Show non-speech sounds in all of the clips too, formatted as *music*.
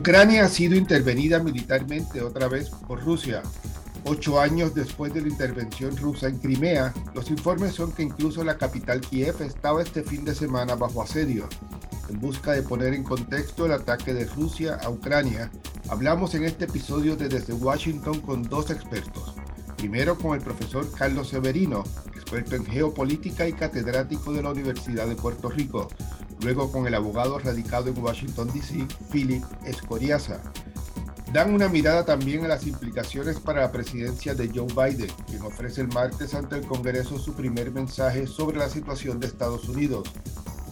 Ucrania ha sido intervenida militarmente otra vez por Rusia. Ocho años después de la intervención rusa en Crimea, los informes son que incluso la capital Kiev estaba este fin de semana bajo asedio. En busca de poner en contexto el ataque de Rusia a Ucrania, hablamos en este episodio de Desde Washington con dos expertos. Primero con el profesor Carlos Severino, experto en geopolítica y catedrático de la Universidad de Puerto Rico, luego con el abogado radicado en Washington, D.C., Philip Escoriaza. Dan una mirada también a las implicaciones para la presidencia de Joe Biden, quien ofrece el martes ante el Congreso su primer mensaje sobre la situación de Estados Unidos.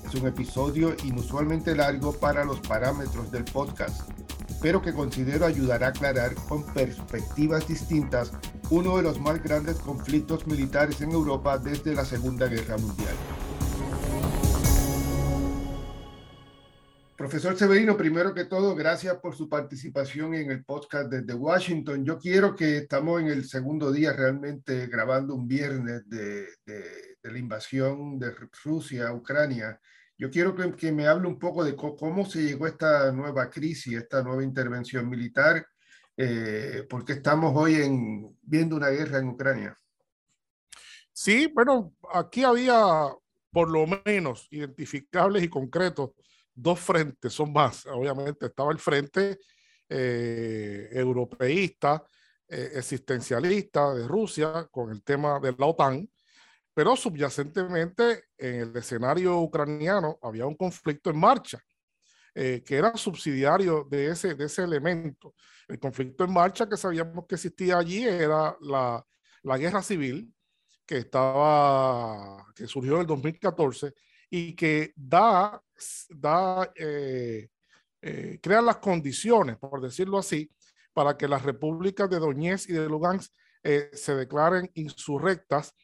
Es un episodio inusualmente largo para los parámetros del podcast, pero que considero ayudará a aclarar con perspectivas distintas uno de los más grandes conflictos militares en Europa desde la Segunda Guerra Mundial. Profesor Severino, primero que todo, gracias por su participación en el podcast desde Washington. Yo quiero que estamos en el segundo día realmente grabando un viernes de, la invasión de Rusia a Ucrania. Yo quiero que, me hable un poco de cómo, se llegó a esta nueva crisis, esta nueva intervención militar, eh, porque estamos hoy en, viendo una guerra en Ucrania. Sí, bueno, aquí había por lo menos identificables y concretos dos frentes, son más. Obviamente estaba el frente eh, europeísta, eh, existencialista de Rusia con el tema de la OTAN, pero subyacentemente en el escenario ucraniano había un conflicto en marcha. Eh, que era subsidiario de ese, de ese elemento. El conflicto en marcha que sabíamos que existía allí era la, la guerra civil que estaba, que surgió en el 2014 y que da, da eh, eh, crea las condiciones, por decirlo así, para que las repúblicas de Donetsk y de Lugansk eh, se declaren insurrectas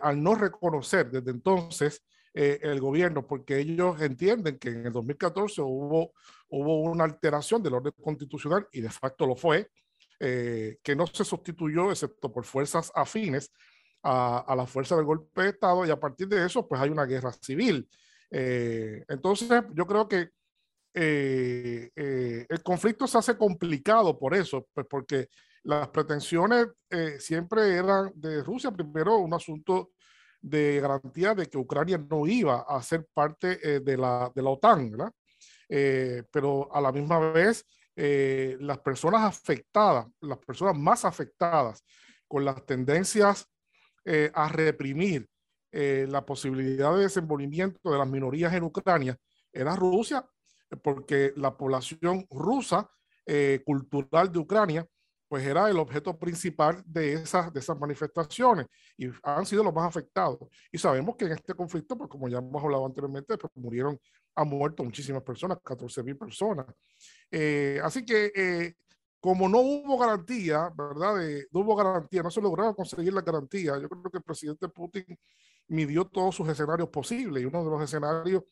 al no reconocer desde entonces el gobierno, porque ellos entienden que en el 2014 hubo, hubo una alteración del orden constitucional y de facto lo fue, que no se sustituyó excepto por fuerzas afines a, la fuerza del golpe de Estado y a partir de eso pues hay una guerra civil. Eh, entonces yo creo que eh, eh, el conflicto se hace complicado por eso, pues porque las pretensiones siempre eran de Rusia, primero un asunto de garantía de que Ucrania no iba a ser parte de, la, de la OTAN, ¿verdad? pero a la misma vez las personas afectadas, las personas más afectadas con las tendencias eh, a reprimir eh, la posibilidad de desenvolvimiento de las minorías en Ucrania era Rusia, porque la población rusa eh, cultural de Ucrania pues era el objeto principal de esas, de esas manifestaciones y han sido los más afectados. Y sabemos que en este conflicto, pues como ya hemos hablado anteriormente, pues murieron, han muerto muchísimas personas, 14 mil personas. así que como no hubo garantía, ¿verdad? no hubo garantía, no se lograron conseguir la garantía. Yo creo que el presidente Putin midió todos sus escenarios posibles y uno de los escenarios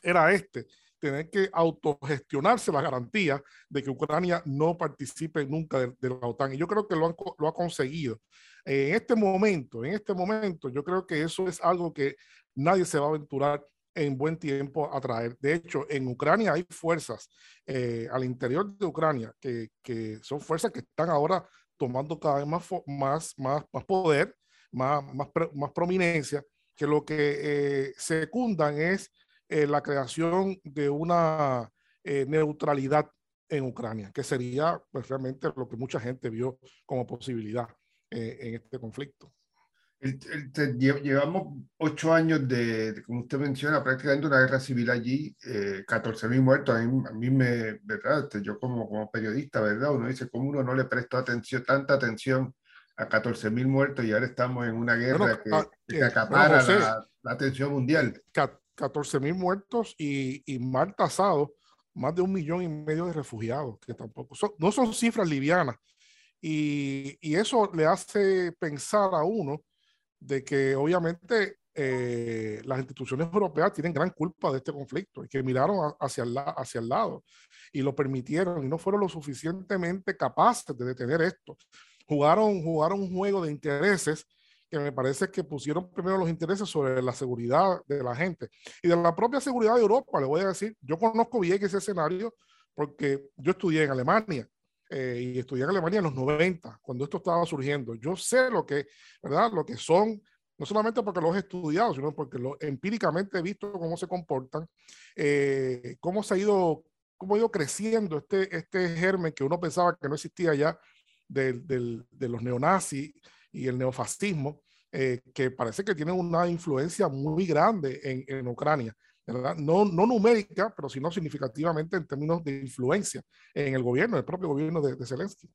era este, tener que autogestionarse la garantía de que Ucrania no participe nunca de, la OTAN. Y yo creo que lo, lo ha conseguido. en este momento, en este momento, yo creo que eso es algo que nadie se va a aventurar en buen tiempo a traer. De hecho, en Ucrania hay fuerzas eh, al interior de Ucrania que, que, son fuerzas que están ahora tomando cada vez más, más, más, más poder, más, más, más, prominencia, que lo que eh, secundan es eh, la creación de una neutralidad en Ucrania, que sería pues, realmente lo que mucha gente vio como posibilidad en este conflicto llevamos ocho años de, como usted menciona, prácticamente una guerra civil allí, eh, 14 mil muertos. A mí, me, ¿verdad? Este, yo como, como periodista, ¿verdad? Uno dice, ¿cómo uno no le prestó atención, tanta atención a 14 mil muertos y ahora estamos en una guerra que, ah, que, acapara la, atención mundial? 14 mil muertos y, y mal tasado, más de un millón y medio de refugiados, que tampoco son, no son cifras livianas. Y, y eso le hace pensar a uno de que obviamente eh, las instituciones europeas tienen gran culpa de este conflicto y que miraron hacia el, hacia el lado y lo permitieron y no fueron lo suficientemente capaces de detener esto. Jugaron, jugaron un juego de intereses que me parece que pusieron primero los intereses sobre la seguridad de la gente y de la propia seguridad de Europa. Le voy a decir, yo conozco bien ese escenario porque yo estudié en Alemania eh, y estudié en Alemania en los 90, cuando esto estaba surgiendo. Yo sé lo que, ¿verdad? Lo que son, no solamente porque los he estudiado, sino porque lo, empíricamente he visto cómo se comportan, eh, cómo se ha ido, cómo ha ido creciendo este, este germen que uno pensaba que no existía ya de, de los neonazis y el neofascismo, eh, que parece que tiene una influencia muy grande en, en Ucrania. No, no numérica, pero sino significativamente en términos de influencia en el gobierno, el propio gobierno de, Zelensky.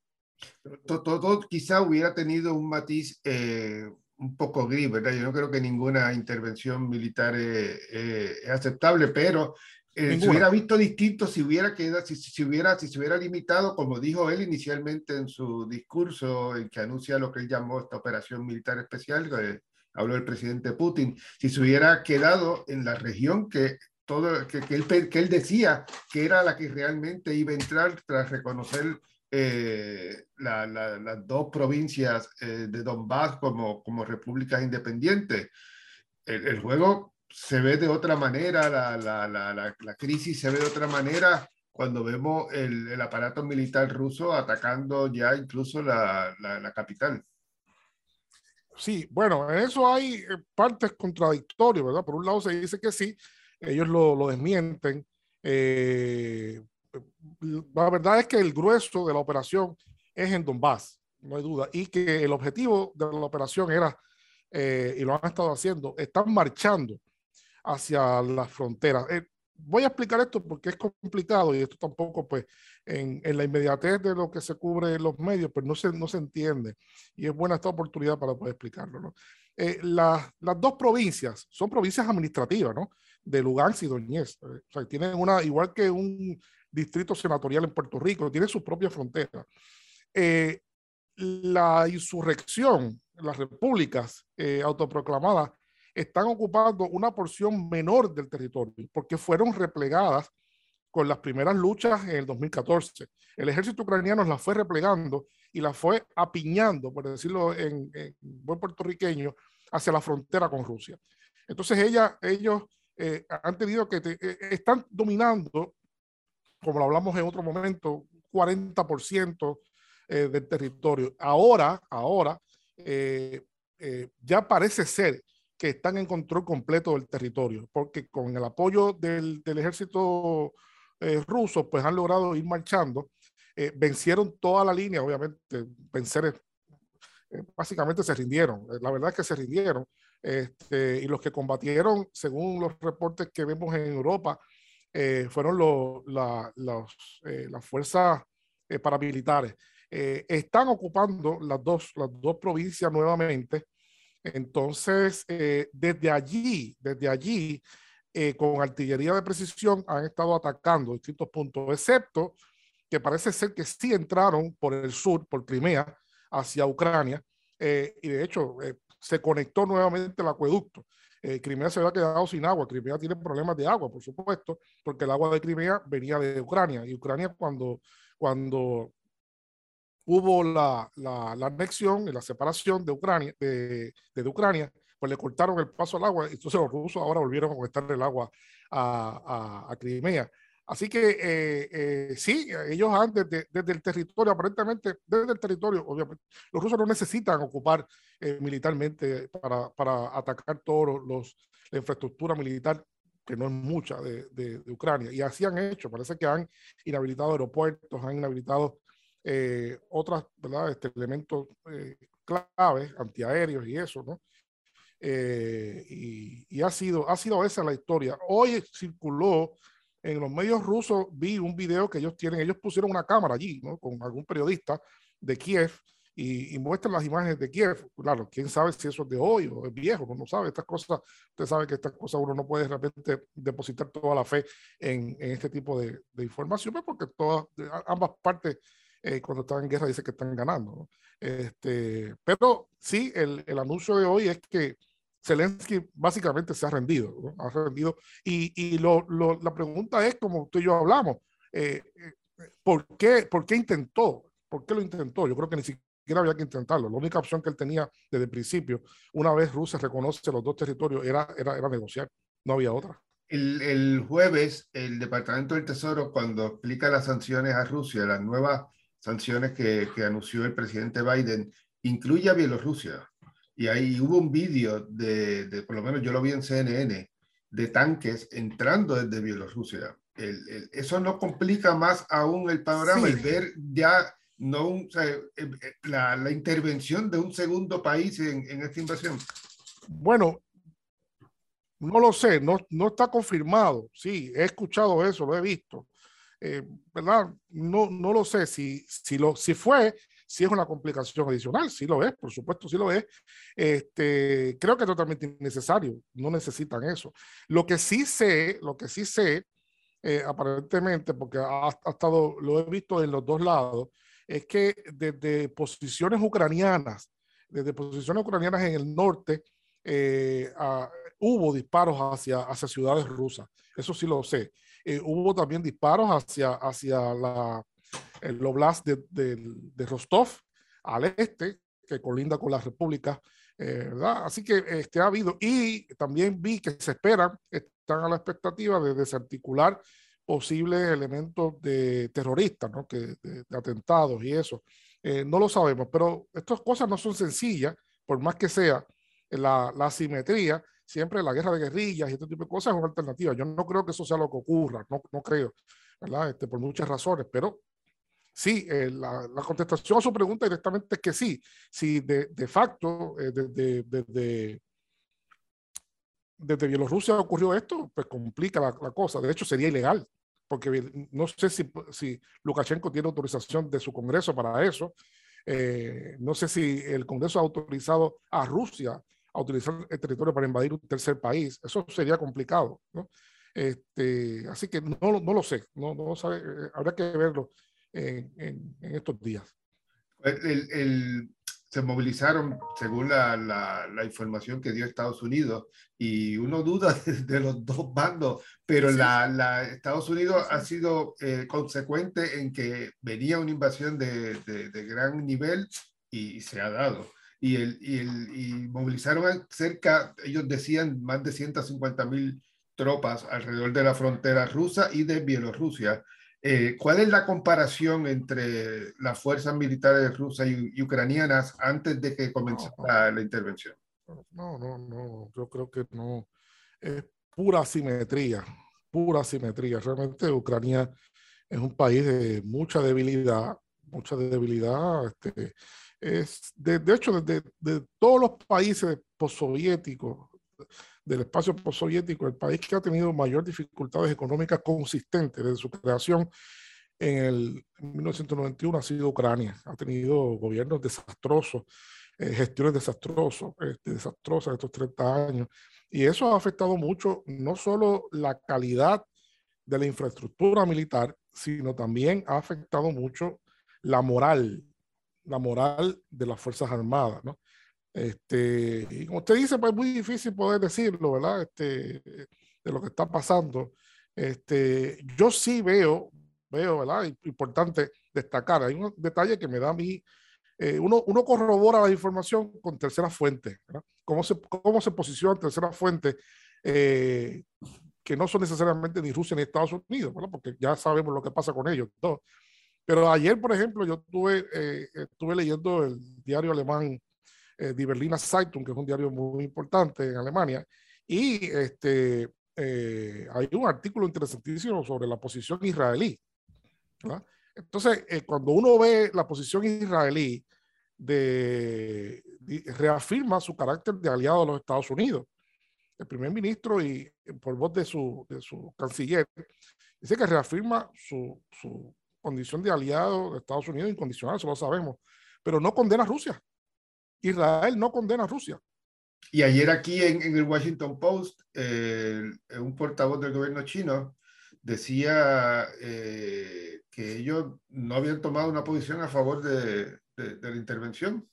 Todo, quizá hubiera tenido un matiz eh, un poco gris, ¿verdad? Yo no creo que ninguna intervención militar es eh, aceptable, pero eh, se hubiera visto distinto si hubiera quedado, si, si, hubiera, si se hubiera limitado, como dijo él inicialmente en su discurso, en que anuncia lo que él llamó esta operación militar especial, habló el presidente Putin, si se hubiera quedado en la región que, todo, que, que, él, que él decía que era la que realmente iba a entrar tras reconocer eh, la, las dos provincias eh, de Donbass como, como repúblicas independientes. El, el, juego se ve de otra manera, la, la, la, crisis se ve de otra manera cuando vemos el, el aparato militar ruso atacando ya incluso la, capital. Sí, bueno, en eso hay eh, partes contradictorias, ¿verdad? Por un lado se dice que sí, ellos lo, lo desmienten. Eh, la verdad es que el grueso de la operación es en Donbass, no hay duda, y que el objetivo de la operación era, eh, y lo han estado haciendo, están marchando hacia las fronteras voy a explicar esto porque es complicado y esto tampoco, pues, en, en, la inmediatez de lo que se cubre en los medios, pues no se, no se entiende. Y es buena esta oportunidad para poder explicarlo, ¿no? Eh, las dos provincias son provincias administrativas, ¿no? De Lugansk y Donetsk. Eh, o sea, tienen una, igual que un distrito senatorial en Puerto Rico, tienen sus propias fronteras. Eh, la insurrección, las repúblicas autoproclamadas, están ocupando una porción menor del territorio porque fueron replegadas con las primeras luchas en el 2014. El ejército ucraniano las fue replegando y las fue apiñando, por decirlo en, buen puertorriqueño, hacia la frontera con Rusia. Entonces ella, ellos eh, han tenido que, eh, están dominando, como lo hablamos en otro momento, 40% eh, del territorio. Ahora, ahora, ya parece ser que están en control completo del territorio, porque con el apoyo del, del ejército eh, ruso, pues han logrado ir marchando, eh, vencieron toda la línea, obviamente, vencer, eh, básicamente se rindieron, la verdad es que se rindieron, este, y los que combatieron, según los reportes que vemos en Europa, fueron los, la, los, las fuerzas paramilitares. están ocupando las dos, las dos provincias nuevamente, entonces, eh, desde allí, desde allí, eh, con artillería de precisión han estado atacando distintos puntos, excepto que parece ser que sí entraron por el sur, por Crimea, hacia Ucrania, eh, y de hecho se conectó nuevamente el acueducto. Crimea se había quedado sin agua. Crimea tiene problemas de agua, por supuesto, porque el agua de Crimea venía de Ucrania. Y Ucrania cuando, cuando hubo la, la, anexión y la separación de Ucrania, de, de, Ucrania, pues le cortaron el paso al agua entonces los rusos ahora volvieron a conectar el agua a, a, Crimea. Así que eh, eh, sí, ellos han desde, desde, el territorio, aparentemente desde el territorio, obviamente, los rusos no necesitan ocupar eh, militarmente para, para atacar todos los, la infraestructura militar que no es mucha de, de, de, Ucrania. Y así han hecho, parece que han inhabilitado aeropuertos, han inhabilitado eh, otros este, elementos eh, claves, antiaéreos y eso, ¿no? Eh, y, y, ha, sido, ha sido esa la historia. Hoy circuló en los medios rusos, vi un video que ellos tienen, ellos pusieron una cámara allí, ¿no? Con algún periodista de Kiev y, y, muestran las imágenes de Kiev. Claro, quién sabe si eso es de hoy o es viejo, uno no sabe. Estas cosas, usted sabe que estas cosas uno no puede de repente depositar toda la fe en, en este tipo de, de información, pues, porque todas, ambas partes eh, cuando están en guerra dice que están ganando. Este, pero sí, el, el, anuncio de hoy es que Zelensky básicamente se ha rendido, ¿no? ha rendido. Y, y lo, lo, la pregunta es, como usted y yo hablamos, eh, eh, ¿por, qué, ¿por qué intentó? ¿Por qué lo intentó? Yo creo que ni siquiera había que intentarlo. La única opción que él tenía desde el principio, una vez Rusia reconoce los dos territorios, era, era, era negociar. No había otra. El, el, jueves, el Departamento del Tesoro, cuando explica las sanciones a Rusia, las nuevas sanciones que, que anunció el presidente Biden, incluye a Bielorrusia. Y ahí hubo un vídeo de, de, por lo menos yo lo vi en CNN, de tanques entrando desde Bielorrusia. El, el, eso no complica más aún el panorama, sí. el ver ya no un, o sea, eh, eh, la, la, intervención de un segundo país en, en, esta invasión. Bueno, no lo sé, no, no está confirmado. Sí, he escuchado eso, lo he visto. Eh, ¿Verdad? No, no lo sé. Si, si, lo, si fue, si es una complicación adicional, sí lo es, por supuesto, sí lo es. Este, creo que es totalmente innecesario, no necesitan eso. Lo que sí sé, lo que sí sé, eh, aparentemente, porque ha, estado, lo he visto en los dos lados, es que desde posiciones ucranianas, desde posiciones ucranianas en el norte, eh, hubo disparos hacia, hacia ciudades rusas. Eso sí lo sé. Eh, hubo también disparos hacia, hacia la, el oblast de, de, de, Rostov, al este, que colinda con la República, eh, ¿verdad? Así que este, ha habido, y también vi que se esperan, están a la expectativa de desarticular posibles elementos de terroristas, ¿no? que, de, de atentados y eso. Eh, no lo sabemos, pero estas cosas no son sencillas, por más que sea la, la asimetría, siempre la guerra de guerrillas y este tipo de cosas es una alternativa. Yo no creo que eso sea lo que ocurra, no, no creo, ¿verdad? Este, por muchas razones, pero sí, eh, la, la, contestación a su pregunta directamente es que sí, si de, de facto, eh, desde de, de, desde Bielorrusia ocurrió esto, pues complica la, la, cosa. De hecho, sería ilegal, porque no sé si, si Lukashenko tiene autorización de su Congreso para eso. Eh, no sé si el Congreso ha autorizado a Rusia a utilizar el territorio para invadir un tercer país. Eso sería complicado, ¿no? Este, así que no, no lo sé, no, no sabe, eh, habrá que verlo en, en, en estos días. El, el, se movilizaron según la, la, la, información que dio Estados Unidos y uno duda *laughs* de, de los dos bandos, pero sí. la, la, Estados Unidos sí. ha sido eh, consecuente en que venía una invasión de, de, de gran nivel y, y, se ha dado. Y, el, y, el, y movilizaron cerca, ellos decían, más de 150 mil tropas alrededor de la frontera rusa y de Bielorrusia. Eh, ¿Cuál es la comparación entre las fuerzas militares rusas y, y ucranianas antes de que comenzara no, la, intervención? No, no, no, yo creo que no. Es pura simetría, pura simetría. Realmente Ucrania es un país de mucha debilidad, mucha debilidad. Este, es, de, de hecho, de, de, todos los países postsoviéticos, del espacio postsoviético, el país que ha tenido mayor dificultades económicas consistentes desde su creación en el 1991 ha sido Ucrania. Ha tenido gobiernos desastrosos, eh, gestiones desastrosas, este, desastrosas estos 30 años. Y eso ha afectado mucho no solo la calidad de la infraestructura militar, sino también ha afectado mucho la moral, la moral de las Fuerzas Armadas, ¿no? Este, y como usted dice, pues es muy difícil poder decirlo, ¿verdad? Este, de lo que está pasando. Este, yo sí veo, veo, ¿verdad? Importante destacar, hay un detalle que me da a mí, eh, uno, uno corrobora la información con tercera fuente, ¿verdad? ¿Cómo se, cómo se posiciona tercera fuente? Eh, que no son necesariamente ni Rusia ni Estados Unidos, ¿verdad? Porque ya sabemos lo que pasa con ellos. ¿no? Pero ayer, por ejemplo, yo estuve, eh, estuve leyendo el diario alemán eh, Die Berliner Zeitung, que es un diario muy importante en Alemania, y este, eh, hay un artículo interesantísimo sobre la posición israelí. ¿verdad? Entonces, eh, cuando uno ve la posición israelí, de, de, reafirma su carácter de aliado de los Estados Unidos. El primer ministro, y por voz de su, de su canciller, dice que reafirma su, su condición de aliado de Estados Unidos incondicional, eso lo sabemos, pero no condena a Rusia. Israel no condena a Rusia. Y ayer aquí en, en el Washington Post, eh, un portavoz del gobierno chino decía eh, que ellos no habían tomado una posición a favor de, de, de la intervención.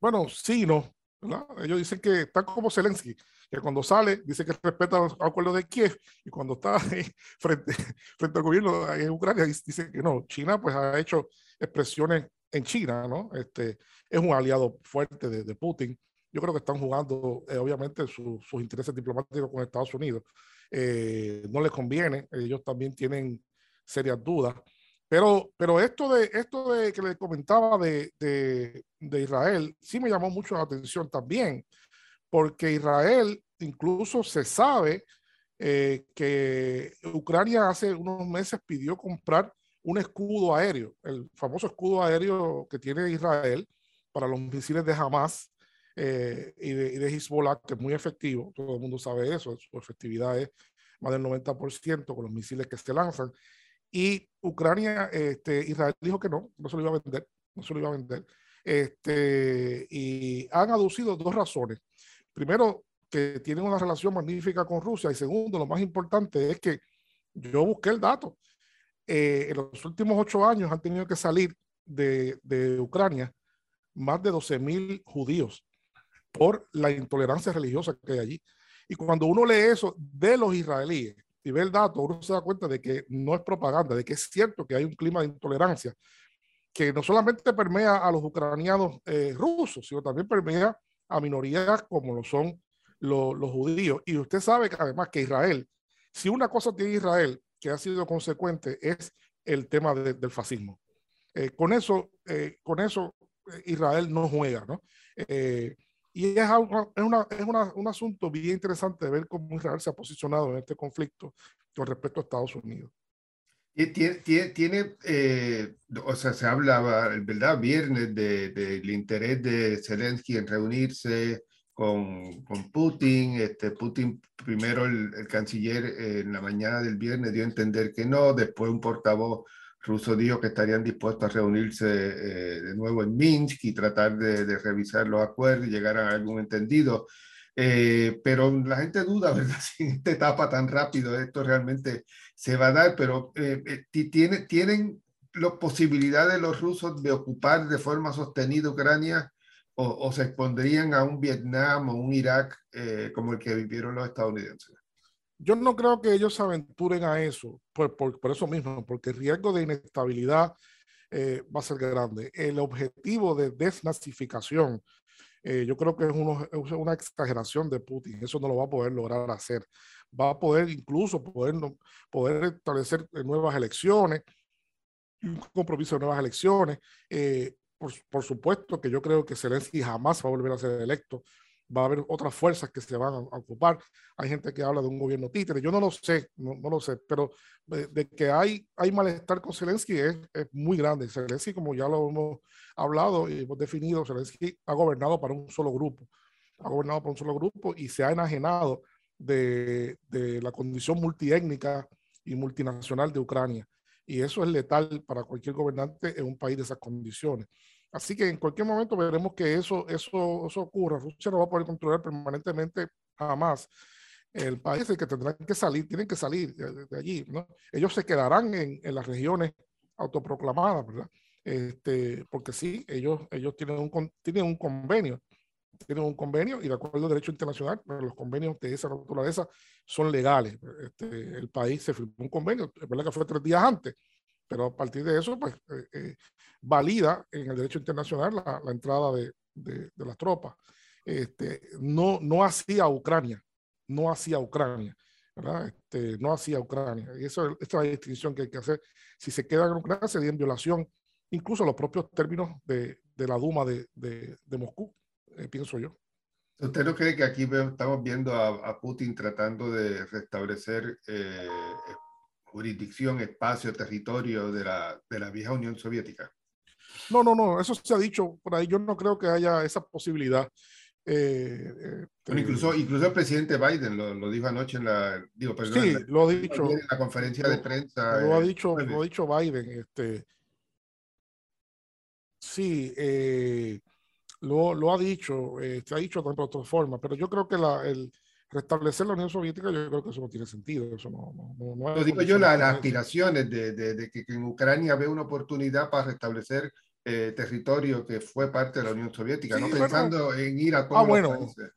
Bueno, sí, no. ¿verdad? Ellos dicen que están como Zelensky, que cuando sale dice que respeta los acuerdos de Kiev y cuando está *laughs* frente, frente al gobierno en Ucrania dice que no. China pues ha hecho expresiones en China, ¿no? Este, es un aliado fuerte de, de Putin. Yo creo que están jugando, eh, obviamente, su, sus intereses diplomáticos con Estados Unidos. eh, no les conviene, ellos también tienen serias dudas. Pero, pero esto, de, esto de que les comentaba de, de, de Israel sí me llamó mucho la atención también, porque Israel incluso se sabe eh, que Ucrania hace unos meses pidió comprar un escudo aéreo, el famoso escudo aéreo que tiene Israel para los misiles de Hamas eh, y, de, y, de, Hezbollah, que es muy efectivo, todo el mundo sabe eso, su efectividad es más del 90% con los misiles que se lanzan. Y Ucrania, este, Israel dijo que no, no se lo iba a vender, no se lo iba a vender. Este, y han aducido dos razones. Primero, que tienen una relación magnífica con Rusia. Y segundo, lo más importante es que yo busqué el dato. Eh, en los últimos ocho años han tenido que salir de, de Ucrania más de 12 mil judíos por la intolerancia religiosa que hay allí. Y cuando uno lee eso de los israelíes y ve el dato, uno se da cuenta de que no es propaganda, de que es cierto que hay un clima de intolerancia que no solamente permea a los ucranianos eh, rusos, sino también permea a minorías como lo son los, judíos. Y usted sabe que además que Israel, si una cosa tiene Israel que ha sido consecuente es el tema de, del fascismo. Eh, con eso, eh, con eso eh, Israel no juega, ¿no? Y es, es, una, es un asunto bien interesante ver cómo Israel se ha posicionado en este conflicto con respecto a Estados Unidos. Tiene, tiene, tiene eh, o sea, se hablaba, ¿verdad? Viernes del de, de interés de Zelensky en reunirse con, con Putin. Este, Putin, primero el, el canciller eh, en la mañana del viernes dio a entender que no, después un portavoz ruso dijo que estarían dispuestos a reunirse eh, de nuevo en Minsk y tratar de, de, revisar los acuerdos y llegar a algún entendido. Eh, pero la gente duda, *laughs* ¿verdad? Si en esta etapa tan rápido esto realmente se va a dar, pero eh, eh tiene, tienen la posibilidad de los rusos de ocupar de forma sostenida Ucrania o, o se expondrían a un Vietnam o un Irak eh, como el que vivieron los estadounidenses. Yo no creo que ellos se aventuren a eso, por, por, por eso mismo, porque el riesgo de inestabilidad eh, va a ser grande. El objetivo de desnazificación, eh, yo creo que es, uno, es, una exageración de Putin, eso no lo va a poder lograr hacer. Va a poder incluso poder, poder establecer nuevas elecciones, un compromiso de nuevas elecciones. Eh, por, por, supuesto que yo creo que Zelensky jamás va a volver a ser electo va a haber otras fuerzas que se van a, ocupar. Hay gente que habla de un gobierno títere, yo no lo sé, no, no lo sé, pero de, de, que hay, hay malestar con Zelensky es, es, muy grande. Zelensky, como ya lo hemos hablado y hemos definido, Zelensky ha gobernado para un solo grupo, ha gobernado para un solo grupo y se ha enajenado de, de la condición multiétnica y multinacional de Ucrania. Y eso es letal para cualquier gobernante en un país de esas condiciones. Así que en cualquier momento veremos que eso, eso, eso ocurra. Rusia no va a poder controlar permanentemente jamás el país, el que tendrán que salir, tienen que salir de, de allí, ¿no? Ellos se quedarán en, en, las regiones autoproclamadas, ¿verdad? Este, porque sí, ellos, ellos tienen, un, tienen un convenio, tienen un convenio y de acuerdo al derecho internacional, los convenios de esa naturaleza son legales. Este, el país se firmó un convenio, es verdad que fue tres días antes, pero a partir de eso, pues, eh, eh, valida en el derecho internacional la, la entrada de, de, de, las tropas. Este, no, no hacía Ucrania, no hacía Ucrania, ¿verdad? Este, no hacía Ucrania. Y eso, es la distinción que hay que hacer. Si se queda en Ucrania, sería en violación incluso los propios términos de, de la Duma de, de Moscú, eh, pienso yo. ¿Usted no cree que aquí estamos viendo a, a Putin tratando de restablecer eh, jurisdicción, espacio, territorio de la, de la vieja Unión Soviética? No, no, no, eso se ha dicho por ahí. Yo no creo que haya esa posibilidad. Eh, eh, bueno, incluso, incluso el presidente Biden lo, lo, dijo anoche en la, digo, perdón, sí, en la, lo ha dicho, en la conferencia lo, de prensa. Lo ha dicho, lo ha dicho Biden. Este, sí, eh, lo, lo, ha dicho, eh, se ha dicho de otra forma, pero yo creo que la, el, restablecer la Unión Soviética, yo creo que eso no tiene sentido. Eso no, no, no Lo digo yo, la, las aspiraciones de, de, de, que en Ucrania ve una oportunidad para restablecer eh, territorio que fue parte de la Unión Soviética, sí, no pensando bueno. en ir a todos ah, bueno. los países.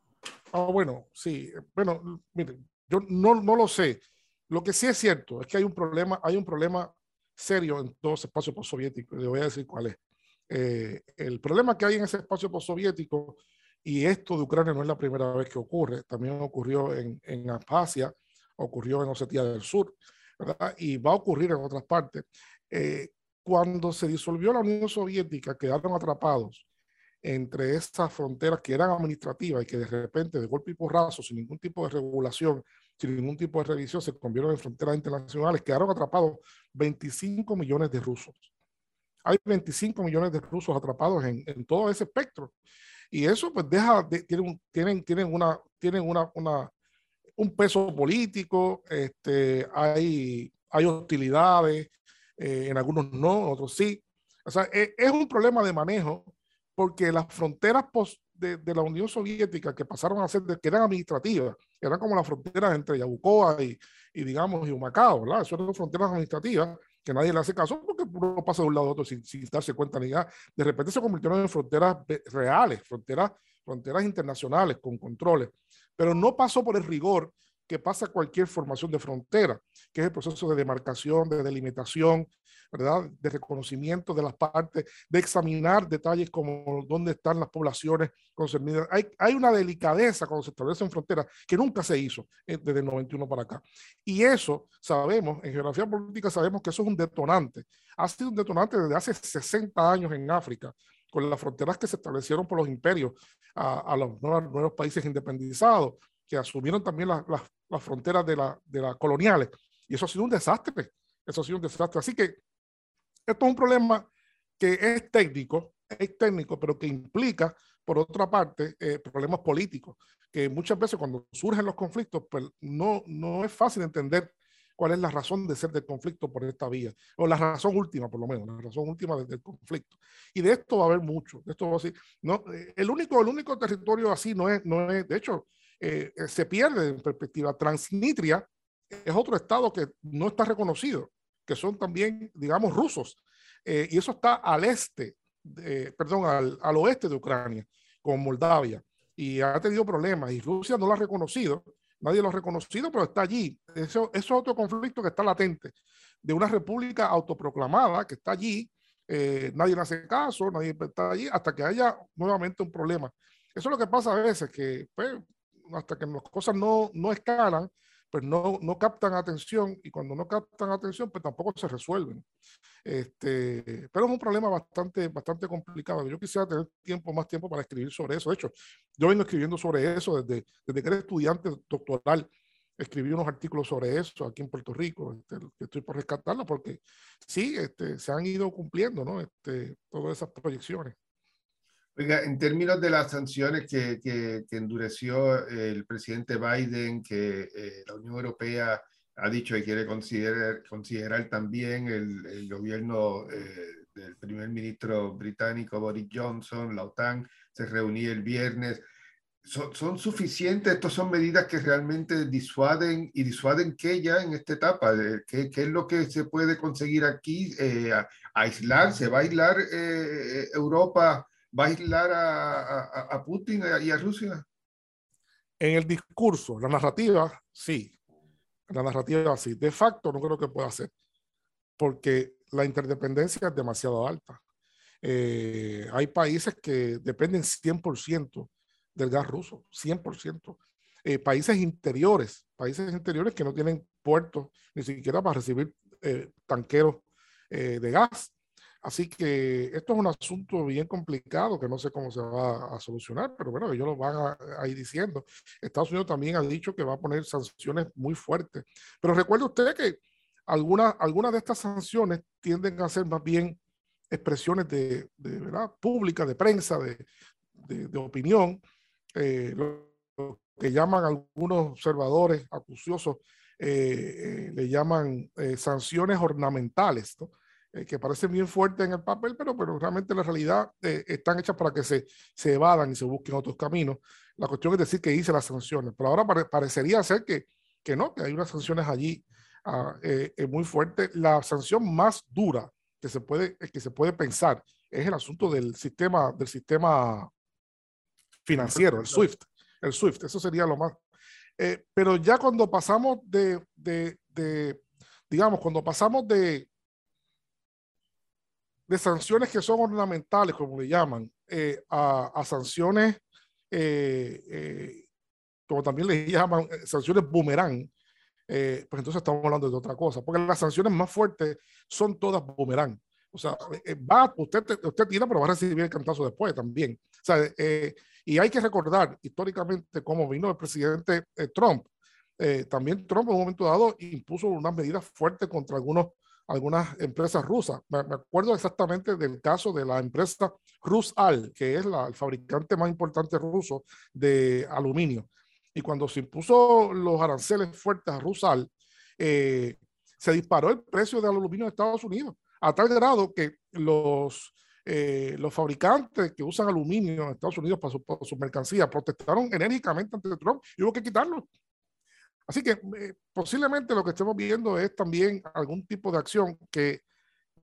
Ah, bueno, sí. Bueno, mire, yo no, no lo sé. Lo que sí es cierto es que hay un problema, hay un problema serio en todo ese espacio postsoviético. Le voy a decir cuál es. Eh, el problema que hay en ese espacio postsoviético y esto de Ucrania no es la primera vez que ocurre, también ocurrió en, en Abjasia, ocurrió en Osetia del Sur, ¿verdad? Y va a ocurrir en otras partes. Eh, cuando se disolvió la Unión Soviética, quedaron atrapados entre esas fronteras que eran administrativas y que de repente, de golpe y porrazo, sin ningún tipo de regulación, sin ningún tipo de revisión, se convirtieron en fronteras internacionales, quedaron atrapados 25 millones de rusos. Hay 25 millones de rusos atrapados en, en todo ese espectro. Y eso pues deja, tienen, tienen, tienen, una, tienen una, una, un peso político, este, hay, hay hostilidades, eh, en algunos no, en otros sí. O sea, es, es un problema de manejo porque las fronteras post de, de, la Unión Soviética que pasaron a ser, de, que eran administrativas, eran como las fronteras entre Yabucoa y, y digamos, y Humacao, ¿verdad? Eso eran fronteras administrativas que nadie le hace caso porque uno pasa de un lado a otro sin, sin darse cuenta ni nada. De repente se convirtieron en fronteras reales, fronteras, fronteras internacionales con controles, pero no pasó por el rigor que pasa cualquier formación de frontera, que es el proceso de demarcación, de delimitación, ¿verdad? De reconocimiento de las partes, de examinar detalles como dónde están las poblaciones concernidas. Hay, hay una delicadeza cuando se establecen fronteras que nunca se hizo eh, desde el 91 para acá. Y eso sabemos, en geografía política sabemos que eso es un detonante. Ha sido un detonante desde hace 60 años en África, con las fronteras que se establecieron por los imperios a, a los nuevos, nuevos países independizados, que asumieron también las, las, las fronteras de, la, de las coloniales. Y eso ha sido un desastre. Eso ha sido un desastre. Así que esto es un problema que es técnico, es técnico, pero que implica, por otra parte, eh, problemas políticos, que muchas veces cuando surgen los conflictos, pues no, no es fácil entender cuál es la razón de ser del conflicto por esta vía, o la razón última, por lo menos, la razón última del, del conflicto. Y de esto va a haber mucho, de esto va a no, el único, el único territorio así no es, no es, de hecho, eh, se pierde en perspectiva. Transnistria es otro estado que no está reconocido, que son también, digamos, rusos. Eh, y eso está al este, de, perdón, al, al, oeste de Ucrania, con Moldavia. Y ha tenido problemas y Rusia no lo ha reconocido. Nadie lo ha reconocido, pero está allí. Eso, eso es otro conflicto que está latente, de una república autoproclamada que está allí. Eh, nadie le hace caso, nadie está allí, hasta que haya nuevamente un problema. Eso es lo que pasa a veces, que pues, hasta que las cosas no, no escalan, pues no, no captan atención y cuando no captan atención, pues tampoco se resuelven. Este, pero es un problema bastante, bastante complicado. Yo quisiera tener tiempo, más tiempo para escribir sobre eso. De hecho, yo vengo escribiendo sobre eso desde, desde que era estudiante doctoral. Escribí unos artículos sobre eso aquí en Puerto Rico, este, que estoy por rescatarlo porque sí, este, se han ido cumpliendo ¿no? este, todas esas proyecciones. Oiga, en términos de las sanciones que, que, que endureció el presidente Biden, que eh, la Unión Europea ha dicho que quiere considerar, considerar también el, el gobierno eh, del primer ministro británico Boris Johnson, la OTAN, se reunía el viernes. ¿Son, ¿Son, suficientes? ¿Estos son medidas que realmente disuaden y disuaden qué ya en esta etapa? ¿Qué, qué es lo que se puede conseguir aquí? Eh, ¿Aislar? ¿Se va a aislar eh, Europa? Va a aislar a, Putin y a Rusia? En el discurso, la narrativa, sí. La narrativa, sí. De facto, no creo que pueda ser, porque la interdependencia es demasiado alta. Eh, hay países que dependen 100% del gas ruso, 100%. Eh, países interiores, países interiores que no tienen puertos ni siquiera para recibir eh, tanqueros de gas. Así que esto es un asunto bien complicado que no sé cómo se va a solucionar, pero bueno, ellos lo van a, ir diciendo. Estados Unidos también ha dicho que va a poner sanciones muy fuertes. Pero recuerde usted que algunas alguna de estas sanciones tienden a ser más bien expresiones de, de verdad pública, de prensa, de, de, opinión, eh, lo, que llaman algunos observadores acuciosos, eh, eh, le llaman sanciones ornamentales, ¿no? Eh, que parecen bien fuertes en el papel, pero, pero realmente en la realidad eh, están hechas para que se, se evadan y se busquen otros caminos. La cuestión es decir que hice las sanciones, pero ahora pare, parecería ser que, que no, que hay unas sanciones allí uh, eh, muy fuertes. La sanción más dura que se puede, que se puede pensar es el asunto del sistema, del sistema financiero, el SWIFT. El SWIFT, eso sería lo más. Eh, pero ya cuando pasamos de, de, de digamos, cuando pasamos de, de sanciones que son ornamentales, como le llaman, eh, a, a, sanciones, eh, eh, como también le llaman, eh, sanciones boomerang, eh, pues entonces estamos hablando de otra cosa, porque las sanciones más fuertes son todas boomerang. O sea, eh, va, usted, usted tira, pero va a recibir el cantazo después también. O sea, y hay que recordar históricamente cómo vino el presidente Trump. también Trump en un momento dado impuso unas medidas fuertes contra algunos, algunas empresas rusas. Me, acuerdo exactamente del caso de la empresa Rusal, que es el fabricante más importante ruso de aluminio y cuando se impuso los aranceles fuertes a Rusal, eh, se disparó el precio del aluminio en Estados Unidos, a tal grado que los, eh, los fabricantes que usan aluminio en Estados Unidos para sus su mercancías protestaron enérgicamente ante Trump y hubo que quitarlo. Así que eh, posiblemente lo que estemos viendo es también algún tipo de acción que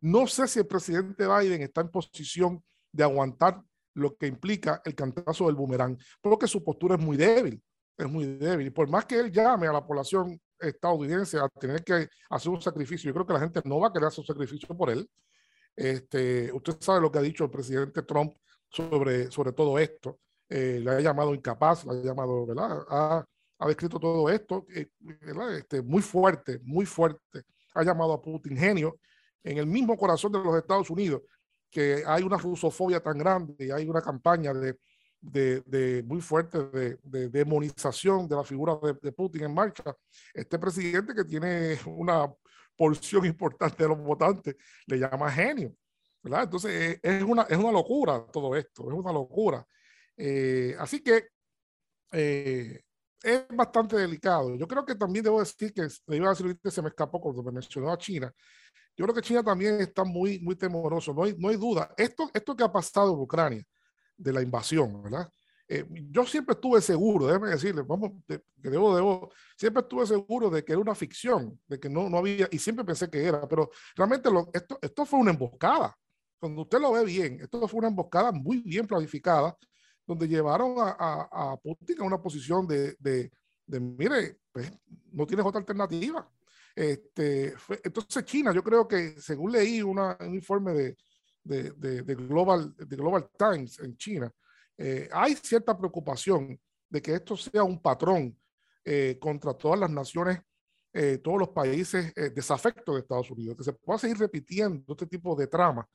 no sé si el presidente Biden está en posición de aguantar lo que implica el cantazo del boomerang, porque su postura es muy débil es muy débil. Y por más que él llame a la población estadounidense a tener que hacer un sacrificio, yo creo que la gente no va a querer hacer un sacrificio por él. Este, usted sabe lo que ha dicho el presidente Trump sobre, sobre todo esto. Eh, le ha llamado incapaz, le ha llamado, ¿verdad? Ha descrito todo esto, eh, Este, muy fuerte, muy fuerte. Ha llamado a Putin genio en el mismo corazón de los Estados Unidos, que hay una rusofobia tan grande y hay una campaña de de, muy fuerte de, demonización de la figura de, Putin en marcha. Este presidente que tiene una porción *laughs* importante de los votantes le llama genio. ¿verdad? Entonces eh, es una, es una locura todo esto, es una locura. Eh, así que eh, es bastante delicado. Yo creo que también debo decir que, le iba a decir se me escapó cuando me mencionó a China. Yo creo que China también está muy, muy temoroso, no hay, no hay duda. Esto, esto que ha pasado en Ucrania, de la invasión, ¿verdad? Eh, yo siempre estuve seguro, déjeme decirle, vamos, que debo, debo, siempre estuve seguro de que era una ficción, de que no, no había, y siempre pensé que era, pero realmente lo, esto, esto fue una emboscada. Cuando usted lo ve bien, esto fue una emboscada muy bien planificada, donde llevaron a, a, Putin a una posición de, de, mire, pues, no tienes otra alternativa. Este, entonces China, yo creo que según leí una, un informe de, de, de, Global, de Global Times en China, eh, hay cierta preocupación de que esto sea un patrón eh, contra todas las naciones, eh, todos los países desafectos de Estados Unidos, que se pueda seguir repitiendo este tipo de trama.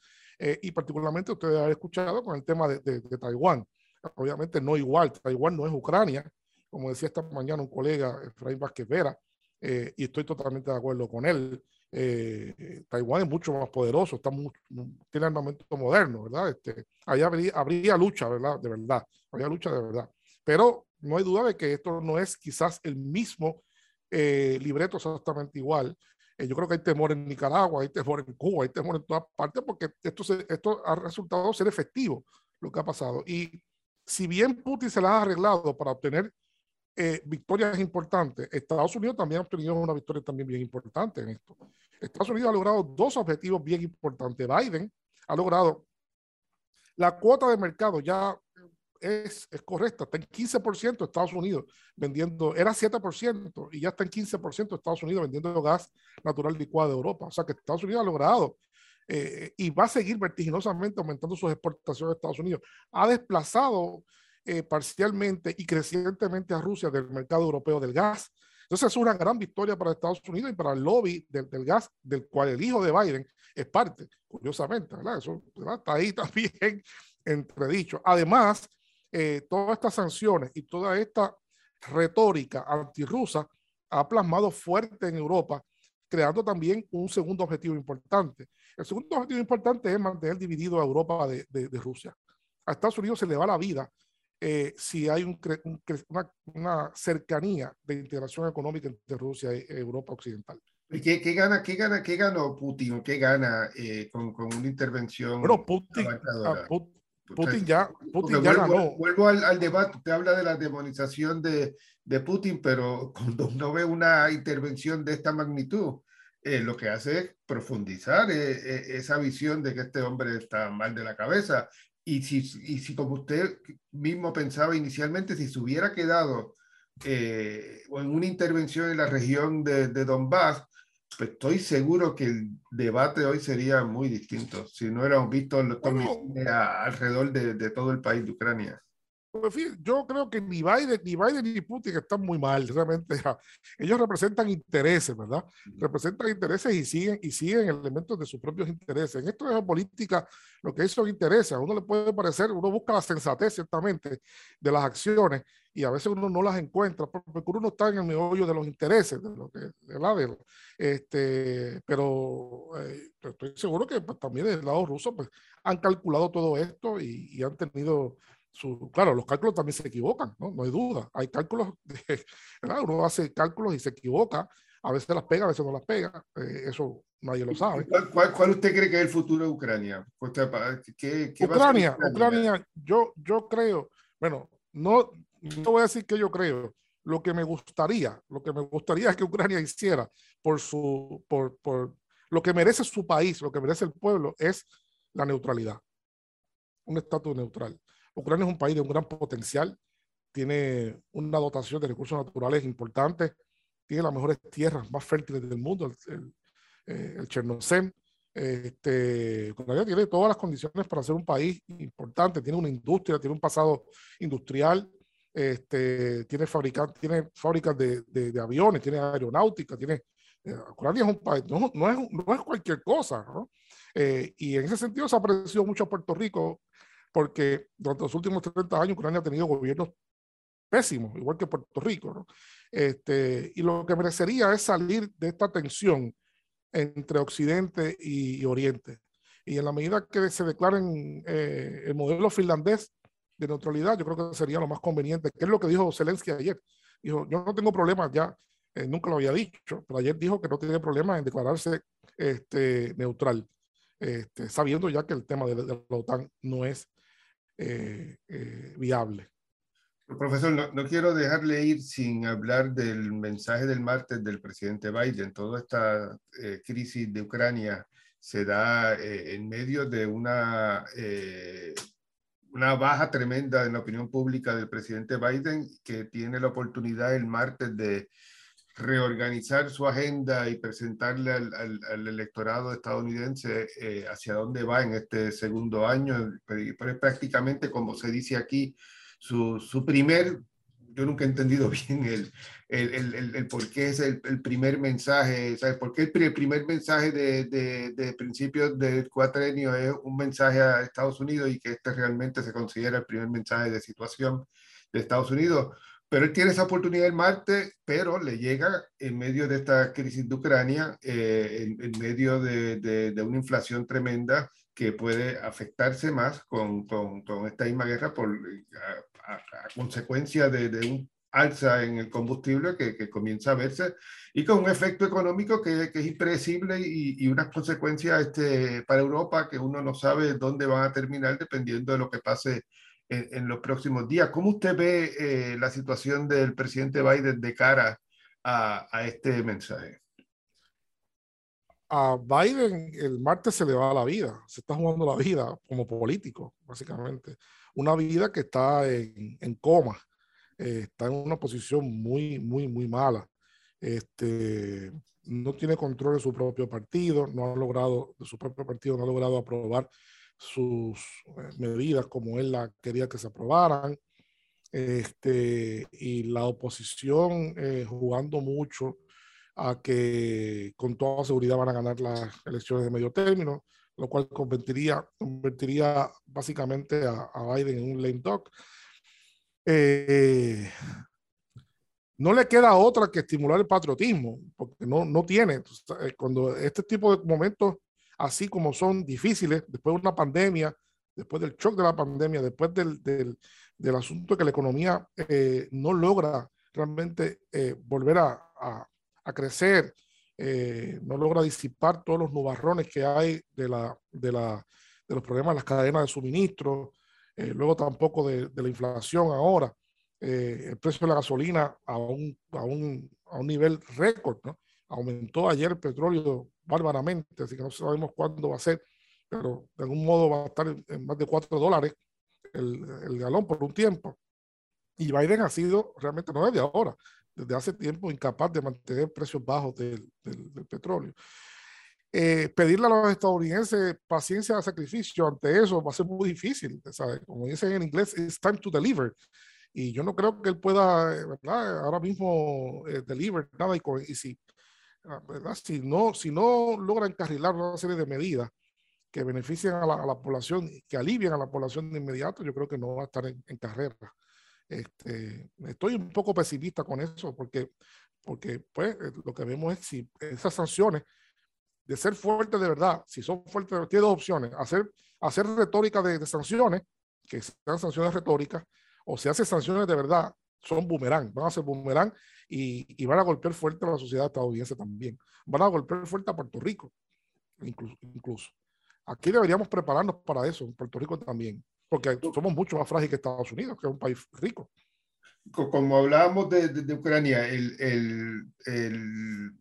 y particularmente ustedes han escuchado con el tema de, de, Taiwán. Obviamente no igual, Taiwán no es Ucrania, como decía esta mañana un colega, Efraín Vázquez Vera, y estoy totalmente de acuerdo con él eh, Taiwán es mucho más poderoso, está tiene armamento moderno, ¿verdad? Este, allá habría, lucha, ¿verdad? De verdad, habría lucha de verdad. Pero no hay duda de que esto no es quizás el mismo eh, libreto exactamente igual. Eh, yo creo que hay temor en Nicaragua, hay temor en Cuba, hay temor en todas partes porque esto, esto ha resultado ser efectivo lo que ha pasado. Y si bien Putin se la ha arreglado para obtener eh, victorias importantes. Estados Unidos también ha obtenido una victoria también bien importante en esto. Estados Unidos ha logrado dos objetivos bien importantes. Biden ha logrado la cuota de mercado ya es, es correcta, está en 15% Estados Unidos vendiendo, era 7% y ya está en 15% Estados Unidos vendiendo gas natural licuado de Europa. O sea que Estados Unidos ha logrado eh, y va a seguir vertiginosamente aumentando sus exportaciones a Estados Unidos. Ha desplazado eh, parcialmente y crecientemente a Rusia del mercado europeo del gas. Entonces es una gran victoria para Estados Unidos y para el lobby del, del gas, del cual el hijo de Biden es parte, curiosamente, ¿verdad? Eso está ahí *laughs* también entredicho. Además, eh, todas estas sanciones y toda esta retórica antirrusa ha plasmado fuerte en Europa, creando también un segundo objetivo importante. El segundo objetivo importante es mantener dividido a Europa de, de, de Rusia. A Estados Unidos se le va la vida eh, si hay un, una, una, cercanía de integración económica entre Rusia y Europa Occidental. ¿Qué, qué gana, qué gana, qué ganó Putin qué gana eh, con, con, una intervención? Bueno, Putin, ah, Putin ya, Putin ya vuelvo, ganó. Vuelvo al, al, debate. Usted habla de la demonización de, de Putin, pero cuando uno ve una intervención de esta magnitud, eh, lo que hace es profundizar esa visión de que este hombre está mal de la cabeza y si, y si como usted mismo pensaba inicialmente, si se hubiera quedado eh, en una intervención en la región de, de Donbass, pues estoy seguro que el debate hoy sería muy distinto si no hubiéramos visto los alrededor de, de, todo el país de Ucrania. Pues yo creo que ni Biden, ni Biden ni Putin están muy mal, realmente. Ellos representan intereses, ¿verdad? Representan intereses y siguen, y siguen elementos de sus propios intereses. En esto de política, lo que eso interesa, a uno le puede parecer, uno busca la sensatez, ciertamente, de las acciones, y a veces uno no las encuentra, porque uno está en el meollo de los intereses, de lo que, de este, pero eh, estoy seguro que pues, también del lado ruso, pues, han calculado todo esto y, y han tenido claro, los cálculos también se equivocan, ¿no? No hay duda. Hay cálculos, de, *laughs* Uno hace cálculos y se equivoca. A veces las pega, a veces no las pega. Eh, eso nadie lo sabe. ¿Cuál, usted cree que es el futuro de Ucrania? ¿Qué, Ucrania, Ucrania, yo, yo creo, bueno, no, no voy a decir que yo creo. Lo que me gustaría, lo que me gustaría es que Ucrania hiciera por su, por, por lo que merece su país, lo que merece el pueblo, es la neutralidad. Un estatus neutral. Ucrania es un país de un gran potencial, tiene una dotación de recursos naturales importantes, tiene las mejores tierras más fértiles del mundo, el, el, eh, Este, Ucrania tiene todas las condiciones para ser un país importante, tiene una industria, tiene un pasado industrial, este, tiene, tiene fábricas de, de, aviones, tiene aeronáutica, tiene... Eh, Ucrania es un país, no, no, es, no es cualquier cosa, ¿no? Eh, y en ese sentido se ha parecido mucho a Puerto Rico porque durante los últimos 30 años Ucrania ha tenido gobiernos pésimos, igual que Puerto Rico. ¿no? Este, y lo que merecería es salir de esta tensión entre Occidente y, Oriente. Y en la medida que se declaren eh, el modelo finlandés de neutralidad, yo creo que sería lo más conveniente, que es lo que dijo Zelensky ayer. Dijo, yo no tengo problemas ya, eh, nunca lo había dicho, pero ayer dijo que no tiene problemas en declararse este, neutral, este, sabiendo ya que el tema de, de la OTAN no es eh, eh, viable. Profesor, no, quiero dejarle ir sin hablar del mensaje del martes del presidente Biden. Toda esta eh, crisis de Ucrania se da en medio de una, una baja tremenda en la opinión pública del presidente Biden, que tiene la oportunidad el martes de reorganizar su agenda y presentarle al, electorado estadounidense eh, hacia dónde va en este segundo año. Pero es prácticamente, como se dice aquí, su, su primer, yo nunca he entendido *laughs* bien el, el, el, el por qué es el, primer mensaje, ¿sabes? ¿Por qué el primer mensaje de, de, de principios del cuatrenio es un mensaje a Estados Unidos y que este realmente se considera el primer mensaje de situación de Estados Unidos? Pero él tiene esa oportunidad el martes, pero le llega en medio de esta crisis de Ucrania, eh, en, medio de, de, una inflación tremenda que puede afectarse más con, con, con esta misma guerra por, a, consecuencia de, de, un alza en el combustible que, que, comienza a verse y con un efecto económico que, que es impredecible y, y, unas consecuencias este, para Europa que uno no sabe dónde van a terminar dependiendo de lo que pase en, los próximos días. ¿Cómo usted ve eh, la situación del presidente Biden de cara a, a, este mensaje? A Biden el martes se le va la vida, se está jugando la vida como político, básicamente. Una vida que está en, en coma, eh, está en una posición muy, muy, muy mala. Este, no tiene control de su propio partido, no ha logrado, de su propio partido, no ha logrado aprobar sus eh, medidas como él la quería que se aprobaran. Este, y la oposición eh, jugando mucho a que con toda seguridad van a ganar las elecciones de medio término, lo cual convertiría, convertiría básicamente a, Biden en un lame duck. Eh, no le queda otra que estimular el patriotismo, porque no, no tiene. Cuando este tipo de momentos así como son difíciles después de una pandemia, después del shock de la pandemia, después del, del, del asunto que la economía eh, no logra realmente eh, volver a, a, crecer, eh, no logra disipar todos los nubarrones que hay de, la, de, la, de los problemas de las cadenas de suministro, luego tampoco de, de, la inflación ahora, el precio de la gasolina a un, a un, a un nivel récord, ¿no? Aumentó ayer el petróleo bárbaramente, así que no sabemos cuándo va a ser, pero de algún modo va a estar en más de 4 dólares el, el galón por un tiempo. Y Biden ha sido realmente, no desde ahora, desde hace tiempo incapaz de mantener precios bajos del, del, petróleo. eh, pedirle a los estadounidenses paciencia, sacrificio ante eso va a ser muy difícil. ¿sabes? Como dicen en inglés, it's time to deliver. Y yo no creo que él pueda, ¿verdad? Ahora mismo eh, deliver nada. Y, y si, ¿verdad? Si, no, si no logra encarrilar una serie de medidas que beneficien a la, a la, población, que alivien a la población de inmediato, yo creo que no va a estar en, carrera. Este, estoy un poco pesimista con eso porque, porque pues, lo que vemos es si esas sanciones de ser fuertes de verdad, si son fuertes, tiene dos opciones, hacer, hacer retórica de, de, sanciones, que sean sanciones retóricas, o si hace sanciones de verdad, son boomerang, van a ser boomerang y, y, van a golpear fuerte a la sociedad estadounidense también. Van a golpear fuerte a Puerto Rico, incluso. incluso. Aquí deberíamos prepararnos para eso, en Puerto Rico también, porque somos mucho más frágiles que Estados Unidos, que es un país rico. Como hablábamos de, de, de Ucrania, el, el, el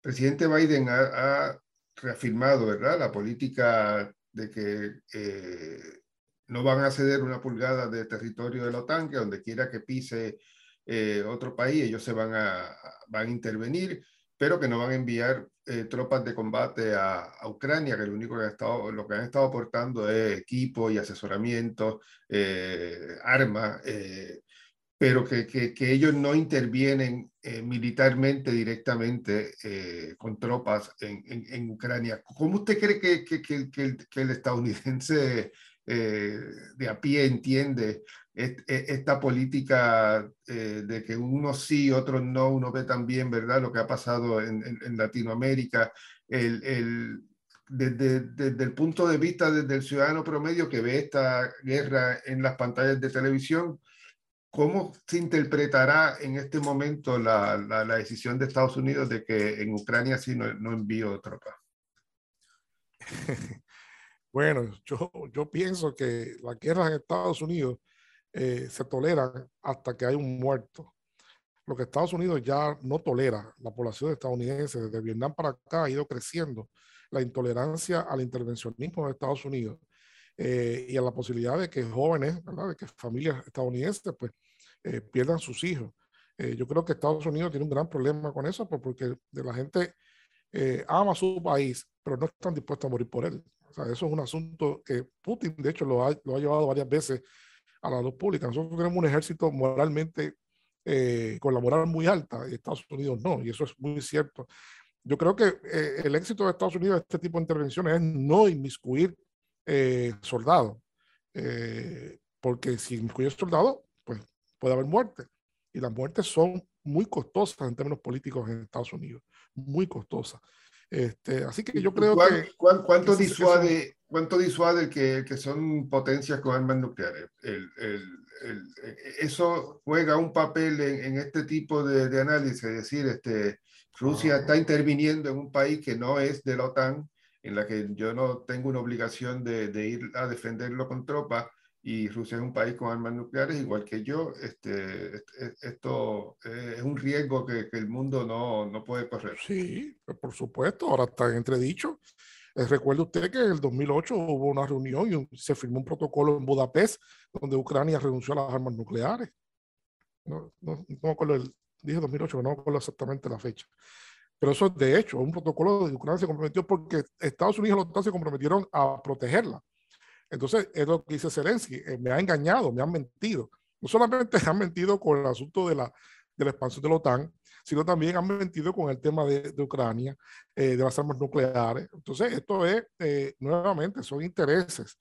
presidente Biden ha, ha, reafirmado, ¿verdad?, la política de que eh, no van a ceder una pulgada de territorio de la OTAN, que donde quiera que pise eh, otro país, ellos se van a, van a intervenir, pero que no van a enviar eh, tropas de combate a, Ucrania, que lo único que han estado, lo que han estado aportando es equipo y asesoramiento, eh, armas, pero que, que, ellos no intervienen eh, militarmente directamente eh, con tropas en, en, en, Ucrania. ¿Cómo usted cree que, que el, el, estadounidense eh, de a pie entiende esta política de que unos sí, otros no? Uno ve también, ¿verdad?, lo que ha pasado en, Latinoamérica. El, desde, desde, el punto de vista desde el ciudadano promedio que ve esta guerra en las pantallas de televisión, ¿Cómo se interpretará en este momento la, la, la, decisión de Estados Unidos de que en Ucrania sí no, no envío tropas? *laughs* bueno, *laughs* yo, yo pienso que las guerras en Estados Unidos eh, se toleran hasta que hay un muerto. Lo que Estados Unidos ya no tolera, la población estadounidense desde Vietnam para acá ha ido creciendo la intolerancia al intervencionismo de Estados Unidos eh, y a la posibilidad de que jóvenes, de que familias estadounidenses, pues eh, pierdan sus hijos. Eh, yo creo que Estados Unidos tiene un gran problema con eso porque de la gente ama su país, pero no están dispuestos a morir por él. O sea, eso es un asunto que Putin, de hecho, lo ha, lo ha llevado varias veces a la luz pública. Nosotros tenemos un ejército moralmente, eh, con la moral muy alta, y Estados Unidos no, y eso es muy cierto. Yo creo que eh, el éxito de Estados Unidos de este tipo de intervenciones es no inmiscuir eh, soldados, porque si inmiscuye soldados, puede haber muerte. Y las muertes son muy costosas en términos políticos en Estados Unidos, muy costosas. Este, así que yo creo ¿Cuán, que... ¿cuán, ¿Cuánto que disuade, eso, cuánto disuade que, que, son potencias con armas nucleares? El, el, el, eso juega un papel en, en este tipo de, de, análisis, es decir, este, Rusia ah. está interviniendo en un país que no es de la OTAN, en la que yo no tengo una obligación de, de ir a defenderlo con tropas, y Rusia es un país con armas nucleares, igual que yo, este, esto es un riesgo que, que el mundo no, no, puede correr. Sí, pues, por supuesto, ahora está en entredicho. Eh, recuerde usted que en el 2008 hubo una reunión y se firmó un protocolo en Budapest donde Ucrania renunció a las armas nucleares. No, no, no acuerdo, el, dije 2008, no me acuerdo exactamente la fecha. Pero eso es de hecho, un protocolo de Ucrania se comprometió porque Estados Unidos y los Estados se comprometieron a protegerla. Entonces, es lo que dice Zelensky, eh, me ha engañado, me han mentido. No solamente *laughs* han mentido con el asunto de la, de la expansión de la OTAN, sino también han mentido con el tema de, de Ucrania, eh, de las armas nucleares. Entonces, esto es, eh, nuevamente, son intereses.